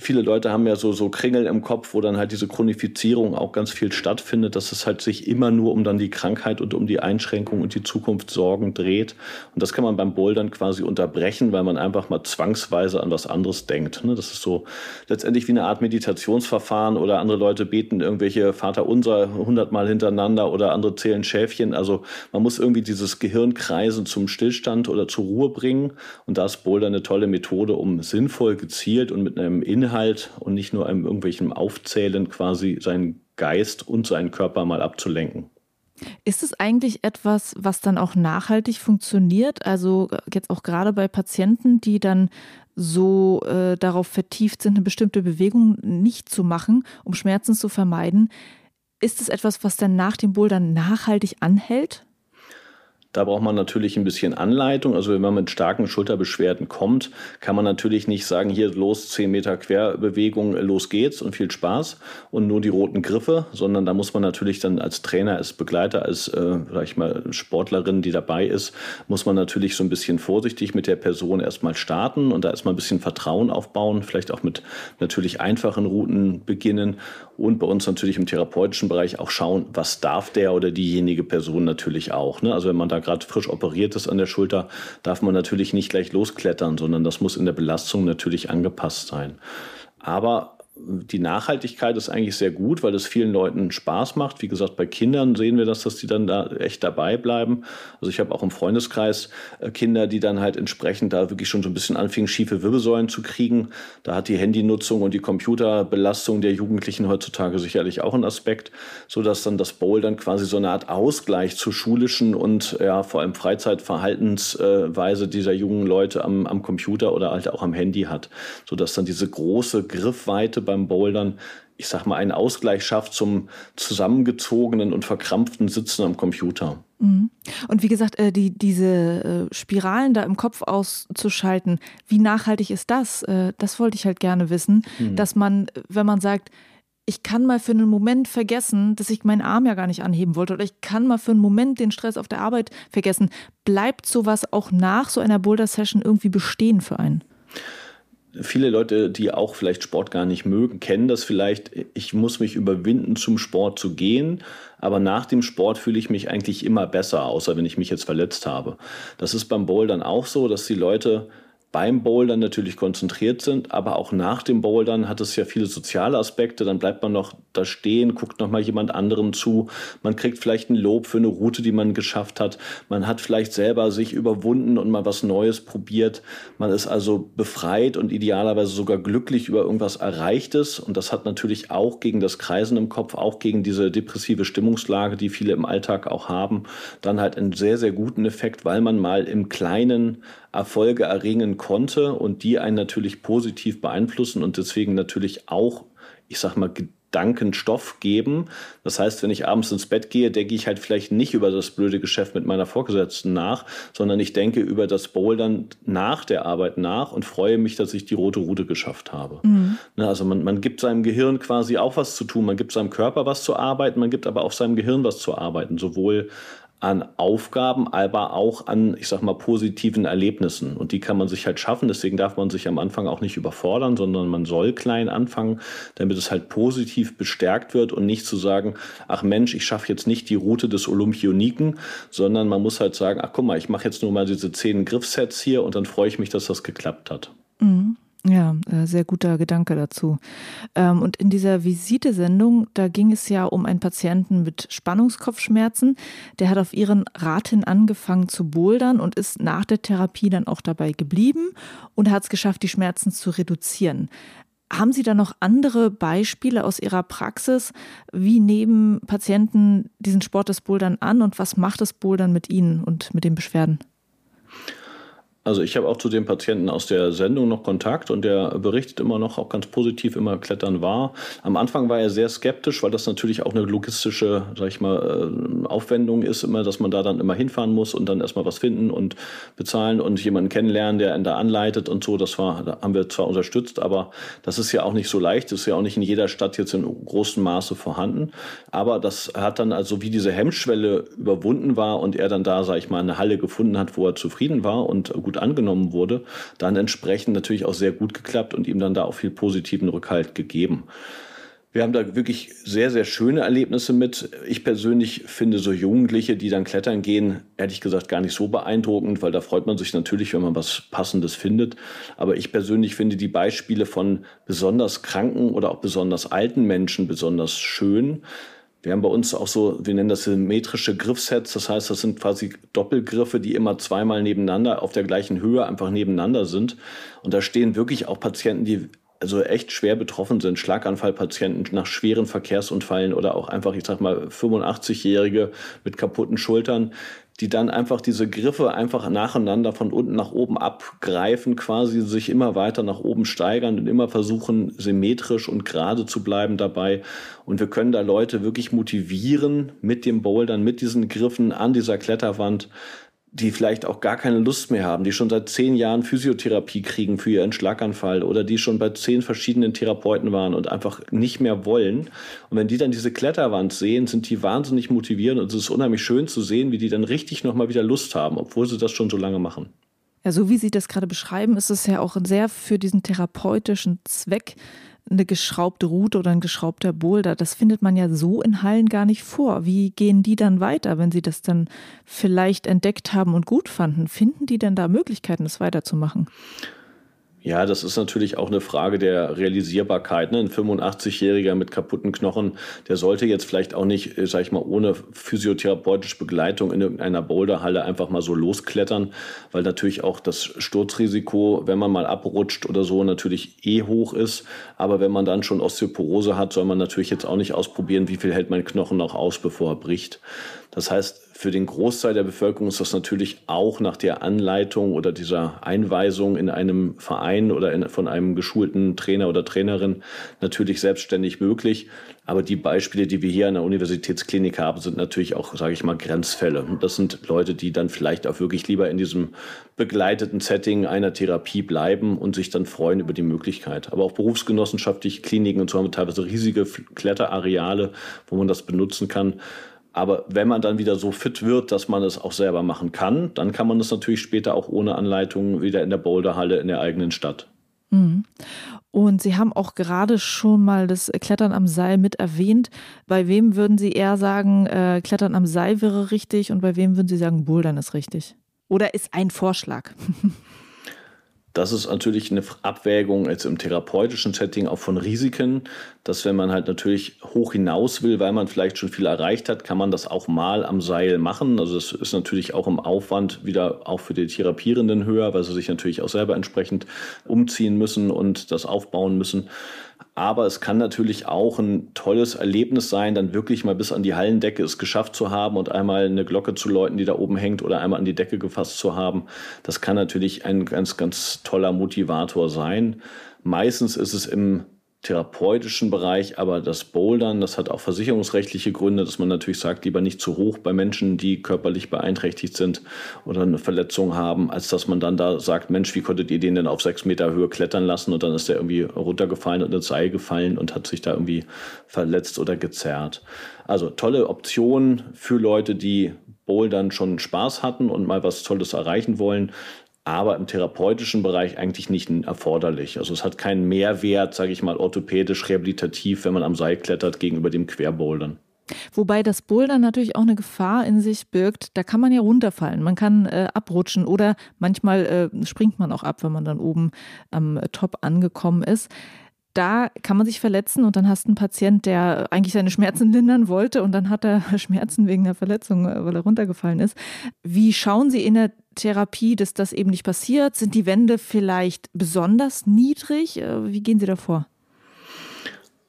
Speaker 4: viele Leute haben ja so, so Kringel im Kopf, wo dann halt diese Chronifizierung auch ganz viel stattfindet, dass es halt sich immer nur um dann die Krankheit und um die Einschränkung und die Zukunftssorgen dreht. Und das kann man beim Bouldern quasi unterbrechen, weil man einfach mal zwangsweise an was anderes denkt. Ne? Das ist so letztendlich wie eine Art Meditationsverfahren oder andere Leute beten irgendwelche Vaterunser hundertmal hintereinander oder andere zählen Schäfchen. Also man muss irgendwie dieses Gehirnkreisen zum Stillstand oder zur Ruhe bringen. Und da ist Boulder eine tolle Methode, um sinnvoll, gezielt und mit einem Inhalt und nicht nur einem irgendwelchen Aufzählen quasi seinen Geist und seinen Körper mal abzulenken.
Speaker 1: Ist es eigentlich etwas, was dann auch nachhaltig funktioniert? Also jetzt auch gerade bei Patienten, die dann so äh, darauf vertieft sind, eine bestimmte Bewegung nicht zu machen, um Schmerzen zu vermeiden. Ist es etwas, was dann nach dem Bouldern nachhaltig anhält?
Speaker 4: Da braucht man natürlich ein bisschen Anleitung. Also wenn man mit starken Schulterbeschwerden kommt, kann man natürlich nicht sagen, hier los 10 Meter Querbewegung, los geht's und viel Spaß und nur die roten Griffe, sondern da muss man natürlich dann als Trainer, als Begleiter, als, äh, sag ich mal, Sportlerin, die dabei ist, muss man natürlich so ein bisschen vorsichtig mit der Person erstmal starten und da erstmal ein bisschen Vertrauen aufbauen, vielleicht auch mit natürlich einfachen Routen beginnen und bei uns natürlich im therapeutischen Bereich auch schauen, was darf der oder diejenige Person natürlich auch. Ne? Also wenn man da gerade frisch operiert ist an der Schulter, darf man natürlich nicht gleich losklettern, sondern das muss in der Belastung natürlich angepasst sein. Aber die Nachhaltigkeit ist eigentlich sehr gut, weil es vielen Leuten Spaß macht. Wie gesagt, bei Kindern sehen wir das, dass die dann da echt dabei bleiben. Also ich habe auch im Freundeskreis äh, Kinder, die dann halt entsprechend da wirklich schon so ein bisschen anfingen, schiefe Wirbelsäulen zu kriegen. Da hat die Handynutzung und die Computerbelastung der Jugendlichen heutzutage sicherlich auch einen Aspekt, so dass dann das Bowl dann quasi so eine Art Ausgleich zur schulischen und ja vor allem Freizeitverhaltensweise dieser jungen Leute am, am Computer oder halt auch am Handy hat, so dass dann diese große Griffweite beim Bouldern, ich sag mal, einen Ausgleich schafft zum zusammengezogenen und verkrampften Sitzen am Computer.
Speaker 1: Mhm. Und wie gesagt, äh, die, diese äh, Spiralen da im Kopf auszuschalten, wie nachhaltig ist das? Äh, das wollte ich halt gerne wissen, mhm. dass man, wenn man sagt, ich kann mal für einen Moment vergessen, dass ich meinen Arm ja gar nicht anheben wollte oder ich kann mal für einen Moment den Stress auf der Arbeit vergessen. Bleibt sowas auch nach so einer Boulder-Session irgendwie bestehen für einen?
Speaker 4: Viele Leute, die auch vielleicht Sport gar nicht mögen, kennen das vielleicht. Ich muss mich überwinden, zum Sport zu gehen, aber nach dem Sport fühle ich mich eigentlich immer besser, außer wenn ich mich jetzt verletzt habe. Das ist beim Bouldern auch so, dass die Leute beim Bouldern natürlich konzentriert sind, aber auch nach dem Bouldern hat es ja viele soziale Aspekte. Dann bleibt man noch da stehen, guckt noch mal jemand anderem zu. Man kriegt vielleicht ein Lob für eine Route, die man geschafft hat. Man hat vielleicht selber sich überwunden und mal was Neues probiert. Man ist also befreit und idealerweise sogar glücklich über irgendwas Erreichtes. Und das hat natürlich auch gegen das Kreisen im Kopf, auch gegen diese depressive Stimmungslage, die viele im Alltag auch haben, dann halt einen sehr, sehr guten Effekt, weil man mal im Kleinen Erfolge erringen konnte und die einen natürlich positiv beeinflussen und deswegen natürlich auch, ich sag mal, dankend Stoff geben. Das heißt, wenn ich abends ins Bett gehe, denke ich halt vielleicht nicht über das blöde Geschäft mit meiner Vorgesetzten nach, sondern ich denke über das Bouldern nach der Arbeit nach und freue mich, dass ich die rote Route geschafft habe. Mhm. Ne, also man, man gibt seinem Gehirn quasi auch was zu tun, man gibt seinem Körper was zu arbeiten, man gibt aber auch seinem Gehirn was zu arbeiten, sowohl an Aufgaben, aber auch an, ich sag mal, positiven Erlebnissen. Und die kann man sich halt schaffen. Deswegen darf man sich am Anfang auch nicht überfordern, sondern man soll klein anfangen, damit es halt positiv bestärkt wird und nicht zu sagen, ach Mensch, ich schaffe jetzt nicht die Route des Olympioniken, sondern man muss halt sagen, ach guck mal, ich mache jetzt nur mal diese zehn Griffsets hier und dann freue ich mich, dass das geklappt hat.
Speaker 1: Mhm. Ja, äh, sehr guter Gedanke dazu. Ähm, und in dieser Visitesendung, da ging es ja um einen Patienten mit Spannungskopfschmerzen. Der hat auf ihren Rat hin angefangen zu bouldern und ist nach der Therapie dann auch dabei geblieben und hat es geschafft, die Schmerzen zu reduzieren. Haben Sie da noch andere Beispiele aus Ihrer Praxis? Wie nehmen Patienten diesen Sport des Bouldern an und was macht das Bouldern mit Ihnen und mit den Beschwerden?
Speaker 4: Also ich habe auch zu dem Patienten aus der Sendung noch Kontakt und der berichtet immer noch auch ganz positiv, immer Klettern war. Am Anfang war er sehr skeptisch, weil das natürlich auch eine logistische, sag ich mal, äh, Aufwendung ist, immer, dass man da dann immer hinfahren muss und dann erstmal was finden und bezahlen und jemanden kennenlernen, der ihn da anleitet und so. Das war, da haben wir zwar unterstützt, aber das ist ja auch nicht so leicht. Das ist ja auch nicht in jeder Stadt jetzt in großem Maße vorhanden. Aber das hat dann also, wie diese Hemmschwelle überwunden war und er dann da, sag ich mal, eine Halle gefunden hat, wo er zufrieden war und gut gut angenommen wurde, dann entsprechend natürlich auch sehr gut geklappt und ihm dann da auch viel positiven Rückhalt gegeben. Wir haben da wirklich sehr, sehr schöne Erlebnisse mit. Ich persönlich finde so Jugendliche, die dann klettern gehen, ehrlich gesagt gar nicht so beeindruckend, weil da freut man sich natürlich, wenn man was Passendes findet. Aber ich persönlich finde die Beispiele von besonders kranken oder auch besonders alten Menschen besonders schön. Wir haben bei uns auch so, wir nennen das symmetrische Griffsets. Das heißt, das sind quasi Doppelgriffe, die immer zweimal nebeneinander auf der gleichen Höhe einfach nebeneinander sind. Und da stehen wirklich auch Patienten, die also echt schwer betroffen sind, Schlaganfallpatienten nach schweren Verkehrsunfällen oder auch einfach, ich sag mal, 85-Jährige mit kaputten Schultern, die dann einfach diese Griffe einfach nacheinander von unten nach oben abgreifen, quasi sich immer weiter nach oben steigern und immer versuchen, symmetrisch und gerade zu bleiben dabei. Und wir können da Leute wirklich motivieren mit dem Bouldern, mit diesen Griffen an dieser Kletterwand, die vielleicht auch gar keine Lust mehr haben, die schon seit zehn Jahren Physiotherapie kriegen für ihren Schlaganfall oder die schon bei zehn verschiedenen Therapeuten waren und einfach nicht mehr wollen. Und wenn die dann diese Kletterwand sehen, sind die wahnsinnig motivierend und es ist unheimlich schön zu sehen, wie die dann richtig nochmal wieder Lust haben, obwohl sie das schon so lange machen.
Speaker 1: Ja, so wie Sie das gerade beschreiben, ist es ja auch sehr für diesen therapeutischen Zweck eine geschraubte Route oder ein geschraubter Boulder, das findet man ja so in Hallen gar nicht vor. Wie gehen die dann weiter, wenn sie das dann vielleicht entdeckt haben und gut fanden? Finden die denn da Möglichkeiten, das weiterzumachen?
Speaker 4: Ja, das ist natürlich auch eine Frage der Realisierbarkeit. Ne? Ein 85-Jähriger mit kaputten Knochen, der sollte jetzt vielleicht auch nicht, äh, sag ich mal, ohne physiotherapeutische Begleitung in irgendeiner Boulderhalle einfach mal so losklettern, weil natürlich auch das Sturzrisiko, wenn man mal abrutscht oder so, natürlich eh hoch ist. Aber wenn man dann schon Osteoporose hat, soll man natürlich jetzt auch nicht ausprobieren, wie viel hält mein Knochen noch aus, bevor er bricht. Das heißt, für den Großteil der Bevölkerung ist das natürlich auch nach der Anleitung oder dieser Einweisung in einem Verein oder in, von einem geschulten Trainer oder Trainerin natürlich selbstständig möglich. Aber die Beispiele, die wir hier an der Universitätsklinik haben, sind natürlich auch, sage ich mal, Grenzfälle. Das sind Leute, die dann vielleicht auch wirklich lieber in diesem begleiteten Setting einer Therapie bleiben und sich dann freuen über die Möglichkeit. Aber auch berufsgenossenschaftliche Kliniken und so haben wir teilweise riesige Kletterareale, wo man das benutzen kann. Aber wenn man dann wieder so fit wird, dass man es auch selber machen kann, dann kann man es natürlich später auch ohne Anleitung wieder in der Boulderhalle in der eigenen Stadt.
Speaker 1: Mhm. Und Sie haben auch gerade schon mal das Klettern am Seil mit erwähnt. Bei wem würden Sie eher sagen, äh, Klettern am Seil wäre richtig und bei wem würden Sie sagen, Bouldern ist richtig? Oder ist ein Vorschlag?
Speaker 4: Das ist natürlich eine Abwägung jetzt im therapeutischen Setting auch von Risiken, dass wenn man halt natürlich hoch hinaus will, weil man vielleicht schon viel erreicht hat, kann man das auch mal am Seil machen. Also das ist natürlich auch im Aufwand wieder auch für die Therapierenden höher, weil sie sich natürlich auch selber entsprechend umziehen müssen und das aufbauen müssen. Aber es kann natürlich auch ein tolles Erlebnis sein, dann wirklich mal bis an die Hallendecke es geschafft zu haben und einmal eine Glocke zu läuten, die da oben hängt oder einmal an die Decke gefasst zu haben. Das kann natürlich ein ganz, ganz toller Motivator sein. Meistens ist es im therapeutischen Bereich, aber das Bouldern, das hat auch versicherungsrechtliche Gründe, dass man natürlich sagt, lieber nicht zu hoch bei Menschen, die körperlich beeinträchtigt sind oder eine Verletzung haben, als dass man dann da sagt, Mensch, wie konntet ihr den denn auf sechs Meter Höhe klettern lassen und dann ist der irgendwie runtergefallen und ins Seil gefallen und hat sich da irgendwie verletzt oder gezerrt. Also tolle Option für Leute, die Bouldern schon Spaß hatten und mal was Tolles erreichen wollen aber im therapeutischen Bereich eigentlich nicht erforderlich. Also es hat keinen Mehrwert, sage ich mal, orthopädisch, rehabilitativ, wenn man am Seil klettert gegenüber dem Querbouldern.
Speaker 1: Wobei das Bouldern natürlich auch eine Gefahr in sich birgt. Da kann man ja runterfallen, man kann äh, abrutschen oder manchmal äh, springt man auch ab, wenn man dann oben am Top angekommen ist da kann man sich verletzen und dann hast du einen Patient, der eigentlich seine Schmerzen lindern wollte und dann hat er Schmerzen wegen der Verletzung, äh, weil er runtergefallen ist. Wie schauen Sie in der Therapie, dass das eben nicht passiert? Sind die Wände vielleicht besonders niedrig? Äh, wie gehen Sie da vor?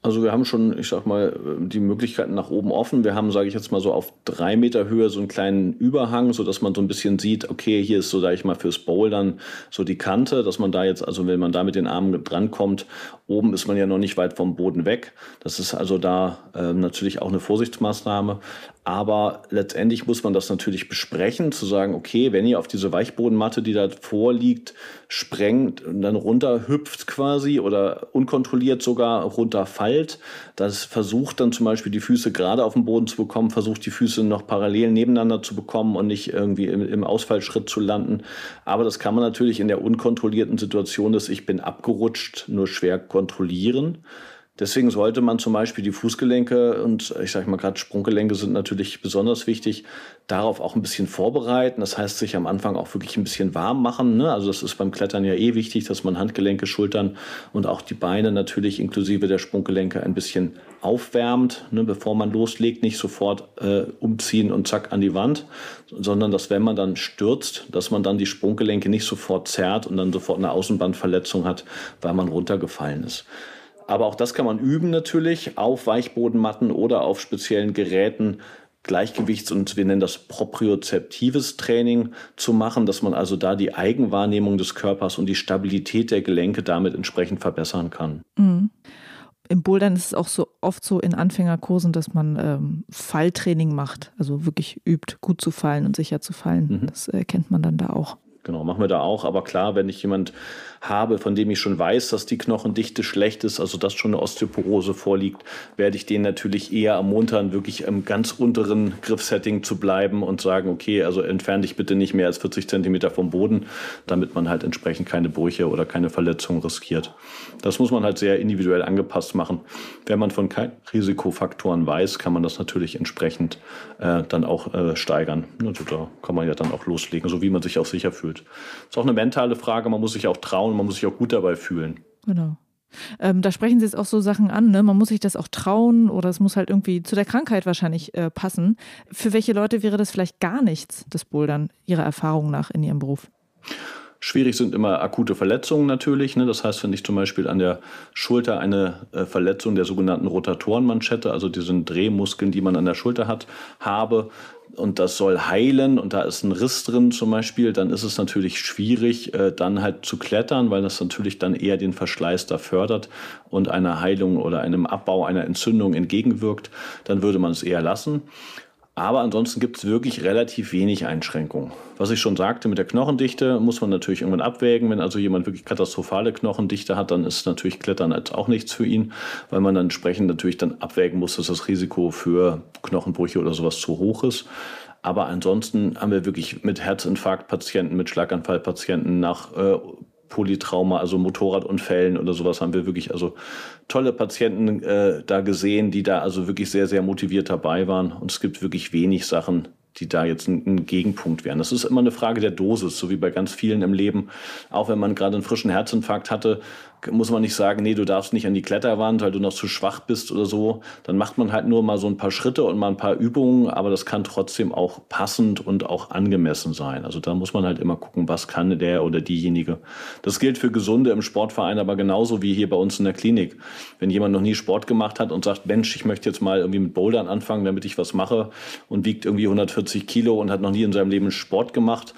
Speaker 4: Also wir haben schon, ich sag mal, die Möglichkeiten nach oben offen. Wir haben, sage ich jetzt mal so auf drei Meter Höhe so einen kleinen Überhang, so dass man so ein bisschen sieht, okay, hier ist so, sage ich mal, fürs Bouldern so die Kante, dass man da jetzt, also wenn man da mit den Armen drankommt, oben ist man ja noch nicht weit vom Boden weg. Das ist also da äh, natürlich auch eine Vorsichtsmaßnahme. Aber letztendlich muss man das natürlich besprechen, zu sagen, okay, wenn ihr auf diese Weichbodenmatte, die da vorliegt, sprengt und dann runterhüpft quasi oder unkontrolliert sogar runterfallt, das versucht dann zum Beispiel die Füße gerade auf den Boden zu bekommen, versucht die Füße noch parallel nebeneinander zu bekommen und nicht irgendwie im, im Ausfallschritt zu landen. Aber das kann man natürlich in der unkontrollierten Situation des Ich bin abgerutscht nur schwer kontrollieren kontrollieren. Deswegen sollte man zum Beispiel die Fußgelenke und ich sage mal gerade Sprunggelenke sind natürlich besonders wichtig, darauf auch ein bisschen vorbereiten. Das heißt, sich am Anfang auch wirklich ein bisschen warm machen. Ne? Also das ist beim Klettern ja eh wichtig, dass man Handgelenke, Schultern und auch die Beine natürlich inklusive der Sprunggelenke ein bisschen aufwärmt, ne? bevor man loslegt, nicht sofort äh, umziehen und zack an die Wand, sondern dass wenn man dann stürzt, dass man dann die Sprunggelenke nicht sofort zerrt und dann sofort eine Außenbandverletzung hat, weil man runtergefallen ist. Aber auch das kann man üben natürlich auf Weichbodenmatten oder auf speziellen Geräten. Gleichgewichts- und wir nennen das propriozeptives Training zu machen, dass man also da die Eigenwahrnehmung des Körpers und die Stabilität der Gelenke damit entsprechend verbessern kann. Mhm.
Speaker 1: Im Bouldern ist es auch so oft so in Anfängerkursen, dass man ähm, Falltraining macht, also wirklich übt, gut zu fallen und sicher zu fallen. Mhm. Das äh, kennt man dann da auch.
Speaker 4: Genau, machen wir da auch. Aber klar, wenn ich jemand habe, von dem ich schon weiß, dass die Knochendichte schlecht ist, also dass schon eine Osteoporose vorliegt, werde ich den natürlich eher ermuntern, wirklich im ganz unteren Griffsetting zu bleiben und sagen, okay, also entferne dich bitte nicht mehr als 40 Zentimeter vom Boden, damit man halt entsprechend keine Brüche oder keine Verletzungen riskiert. Das muss man halt sehr individuell angepasst machen. Wenn man von keinen Risikofaktoren weiß, kann man das natürlich entsprechend äh, dann auch äh, steigern. Also da kann man ja dann auch loslegen, so wie man sich auch sicher fühlt. Das ist auch eine mentale Frage, man muss sich auch trauen und man muss sich auch gut dabei fühlen.
Speaker 1: Genau. Ähm, da sprechen Sie jetzt auch so Sachen an, ne? man muss sich das auch trauen oder es muss halt irgendwie zu der Krankheit wahrscheinlich äh, passen. Für welche Leute wäre das vielleicht gar nichts, das Bouldern, Ihrer Erfahrung nach in Ihrem Beruf?
Speaker 4: Schwierig sind immer akute Verletzungen natürlich. Ne? Das heißt, wenn ich zum Beispiel an der Schulter eine äh, Verletzung der sogenannten Rotatorenmanschette, also diesen Drehmuskeln, die man an der Schulter hat, habe, und das soll heilen und da ist ein Riss drin zum Beispiel, dann ist es natürlich schwierig, äh, dann halt zu klettern, weil das natürlich dann eher den Verschleiß da fördert und einer Heilung oder einem Abbau einer Entzündung entgegenwirkt. Dann würde man es eher lassen. Aber ansonsten gibt es wirklich relativ wenig Einschränkungen. Was ich schon sagte, mit der Knochendichte muss man natürlich irgendwann abwägen. Wenn also jemand wirklich katastrophale Knochendichte hat, dann ist natürlich Klettern jetzt auch nichts für ihn, weil man dann entsprechend natürlich dann abwägen muss, dass das Risiko für Knochenbrüche oder sowas zu hoch ist. Aber ansonsten haben wir wirklich mit Herzinfarktpatienten, mit Schlaganfallpatienten nach äh, Polytrauma, also Motorradunfällen oder sowas haben wir wirklich also tolle Patienten äh, da gesehen, die da also wirklich sehr, sehr motiviert dabei waren. Und es gibt wirklich wenig Sachen, die da jetzt ein, ein, Gegenpunkt wären. Das ist immer eine Frage der Dosis, so wie bei ganz vielen im Leben. Auch wenn man gerade einen frischen Herzinfarkt hatte, muss man nicht sagen, nee, du darfst nicht an die Kletterwand, weil du noch zu schwach bist oder so. Dann macht man halt nur mal so ein paar Schritte und mal ein paar Übungen, aber das kann trotzdem auch passend und auch angemessen sein. Also da muss man halt immer gucken, was kann der oder diejenige. Das gilt für Gesunde im Sportverein, aber genauso wie hier bei uns in der Klinik. Wenn jemand noch nie Sport gemacht hat und sagt, Mensch, ich möchte jetzt mal irgendwie mit Bouldern anfangen, damit ich was mache und wiegt irgendwie 140 Kilo und hat noch nie in seinem Leben Sport gemacht,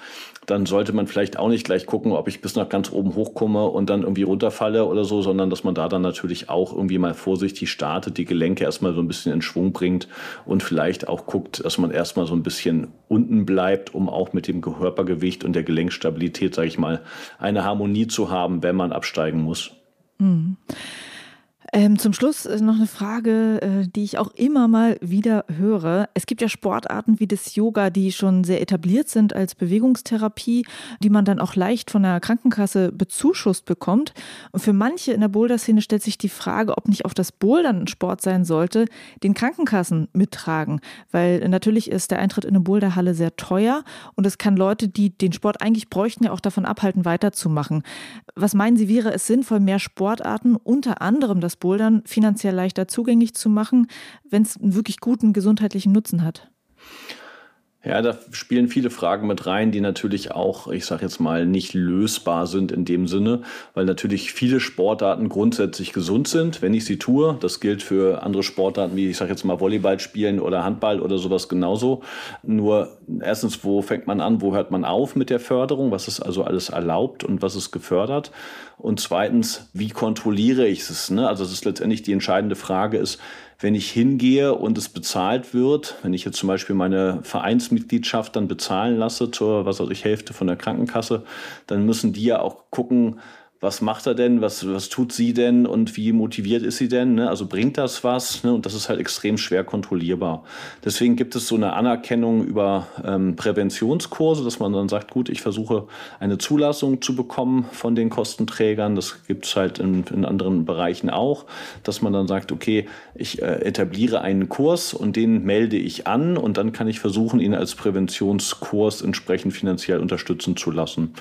Speaker 4: dann sollte man vielleicht auch nicht gleich gucken, ob ich bis nach ganz oben hochkomme und dann irgendwie runterfalle oder so, sondern dass man da dann natürlich auch irgendwie mal vorsichtig startet, die Gelenke erstmal so ein bisschen in Schwung bringt und vielleicht auch guckt, dass man erstmal so ein bisschen unten bleibt, um auch mit dem Körpergewicht und der Gelenkstabilität, sage ich mal, eine Harmonie zu haben, wenn man absteigen muss. Mhm.
Speaker 1: Ähm, zum Schluss äh, noch eine Frage, äh, die ich auch immer mal wieder höre. Es gibt ja Sportarten wie das Yoga, die schon sehr etabliert sind als Bewegungstherapie, die man dann auch leicht von der Krankenkasse bezuschusst bekommt. Und für manche in der Boulder-Szene stellt sich die Frage, ob nicht auch das Bouldern ein Sport sein sollte, den Krankenkassen mittragen. Weil natürlich ist der Eintritt in eine Boulderhalle sehr teuer und es kann Leute, die den Sport eigentlich bräuchten, ja auch davon abhalten, weiterzumachen. Was meinen Sie, wäre es sinnvoll, mehr Sportarten, unter anderem das Bouldern finanziell leichter zugänglich zu machen, wenn es einen wirklich guten gesundheitlichen Nutzen hat?
Speaker 4: Ja, da spielen viele Fragen mit rein, die natürlich auch, ich sage jetzt mal, nicht lösbar sind in dem Sinne, weil natürlich viele Sportarten grundsätzlich gesund sind, wenn ich sie tue. Das gilt für andere Sportarten wie, ich sage jetzt mal, Volleyball spielen oder Handball oder sowas genauso. Nur erstens, wo fängt man an, wo hört man auf mit der Förderung? Was ist also alles erlaubt und was ist gefördert? Und zweitens, wie kontrolliere ich es? Ne? Also das ist letztendlich die entscheidende Frage ist, wenn ich hingehe und es bezahlt wird, wenn ich jetzt zum Beispiel meine Vereinsmitgliedschaft dann bezahlen lasse zur, was weiß ich, Hälfte von der Krankenkasse, dann müssen die ja auch gucken, was macht er denn, was, was tut sie denn und wie motiviert ist sie denn? Ne? Also bringt das was? Ne? Und das ist halt extrem schwer kontrollierbar. Deswegen gibt es so eine Anerkennung über ähm, Präventionskurse, dass man dann sagt, gut, ich versuche eine Zulassung zu bekommen von den Kostenträgern. Das gibt es halt in, in, anderen Bereichen auch, dass man dann sagt, okay, ich äh, etabliere einen Kurs und den melde ich an und dann kann ich versuchen, ihn als Präventionskurs entsprechend finanziell unterstützen zu lassen.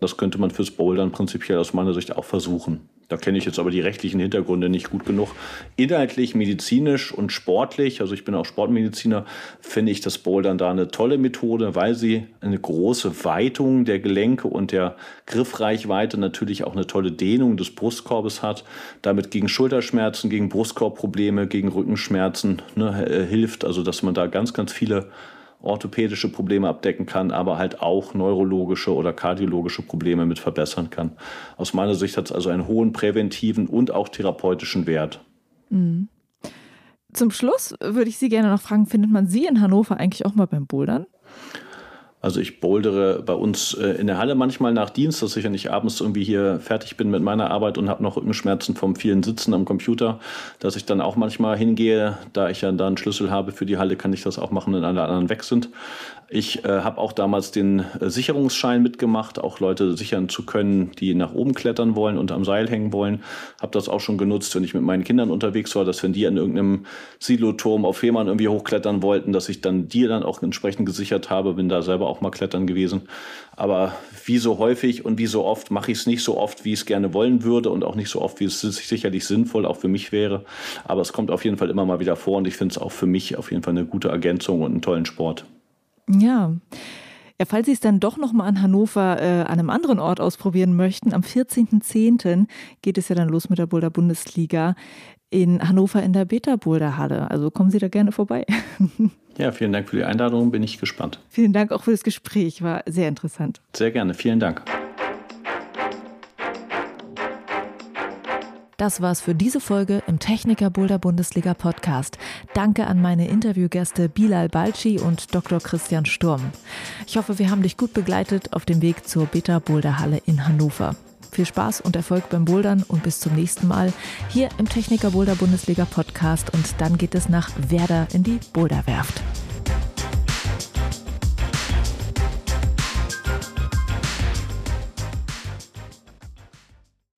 Speaker 4: Das könnte man fürs Bouldern prinzipiell aus meiner Sicht auch versuchen. Da kenne ich jetzt aber die rechtlichen Hintergründe nicht gut genug. Inhaltlich, medizinisch und sportlich, also ich bin auch Sportmediziner, finde ich das Bouldern da eine tolle Methode, weil sie eine große Weitung der Gelenke und der Griffreichweite natürlich auch eine tolle Dehnung des Brustkorbes hat, damit gegen Schulterschmerzen, gegen Brustkorbprobleme, gegen Rückenschmerzen ne, äh, hilft. Also dass man da ganz, ganz viele orthopädische Probleme abdecken kann, aber halt auch neurologische oder kardiologische Probleme mit verbessern kann. Aus meiner Sicht hat es also einen hohen präventiven und auch therapeutischen Wert. Mhm.
Speaker 1: Zum Schluss würde ich Sie gerne noch fragen, findet man Sie in Hannover eigentlich auch mal beim Bouldern?
Speaker 4: Also ich bouldere bei uns äh, in der Halle manchmal nach Dienst, dass ich ja nicht abends irgendwie hier fertig bin mit meiner Arbeit und habe noch Rückenschmerzen vom vielen Sitzen am Computer, dass ich dann auch manchmal hingehe. Da ich ja da einen Schlüssel habe für die Halle, kann ich das auch machen, wenn alle anderen weg sind. Ich äh, habe auch damals den äh, Sicherungsschein mitgemacht, auch Leute sichern zu können, die nach oben klettern wollen und am Seil hängen wollen. Habe das auch schon genutzt, wenn ich mit meinen Kindern unterwegs war, dass wenn die an irgendeinem Siloturm auf Fehmarn irgendwie hochklettern wollten, dass ich dann die dann auch entsprechend gesichert habe. Bin da selber auch mal klettern gewesen. Aber wie so häufig und wie so oft mache ich es nicht so oft, wie ich es gerne wollen würde und auch nicht so oft, wie es sicherlich sinnvoll auch für mich wäre. Aber es kommt auf jeden Fall immer mal wieder vor und ich finde es auch für mich auf jeden Fall eine gute Ergänzung und einen tollen Sport.
Speaker 1: Ja. Ja, falls Sie es dann doch noch mal an Hannover äh, an einem anderen Ort ausprobieren möchten, am 14.10. geht es ja dann los mit der Boulder Bundesliga in Hannover in der Beta Boulder Halle. Also kommen Sie da gerne vorbei.
Speaker 4: Ja, vielen Dank für die Einladung, bin ich gespannt.
Speaker 1: Vielen Dank auch für das Gespräch, war sehr interessant.
Speaker 4: Sehr gerne, vielen Dank.
Speaker 1: Das war's für diese Folge im Techniker Boulder Bundesliga Podcast. Danke an meine Interviewgäste Bilal Balci und Dr. Christian Sturm. Ich hoffe, wir haben dich gut begleitet auf dem Weg zur Beta Boulder Halle in Hannover. Viel Spaß und Erfolg beim Bouldern und bis zum nächsten Mal hier im Techniker Boulder Bundesliga Podcast und dann geht es nach Werder in die Boulderwerft.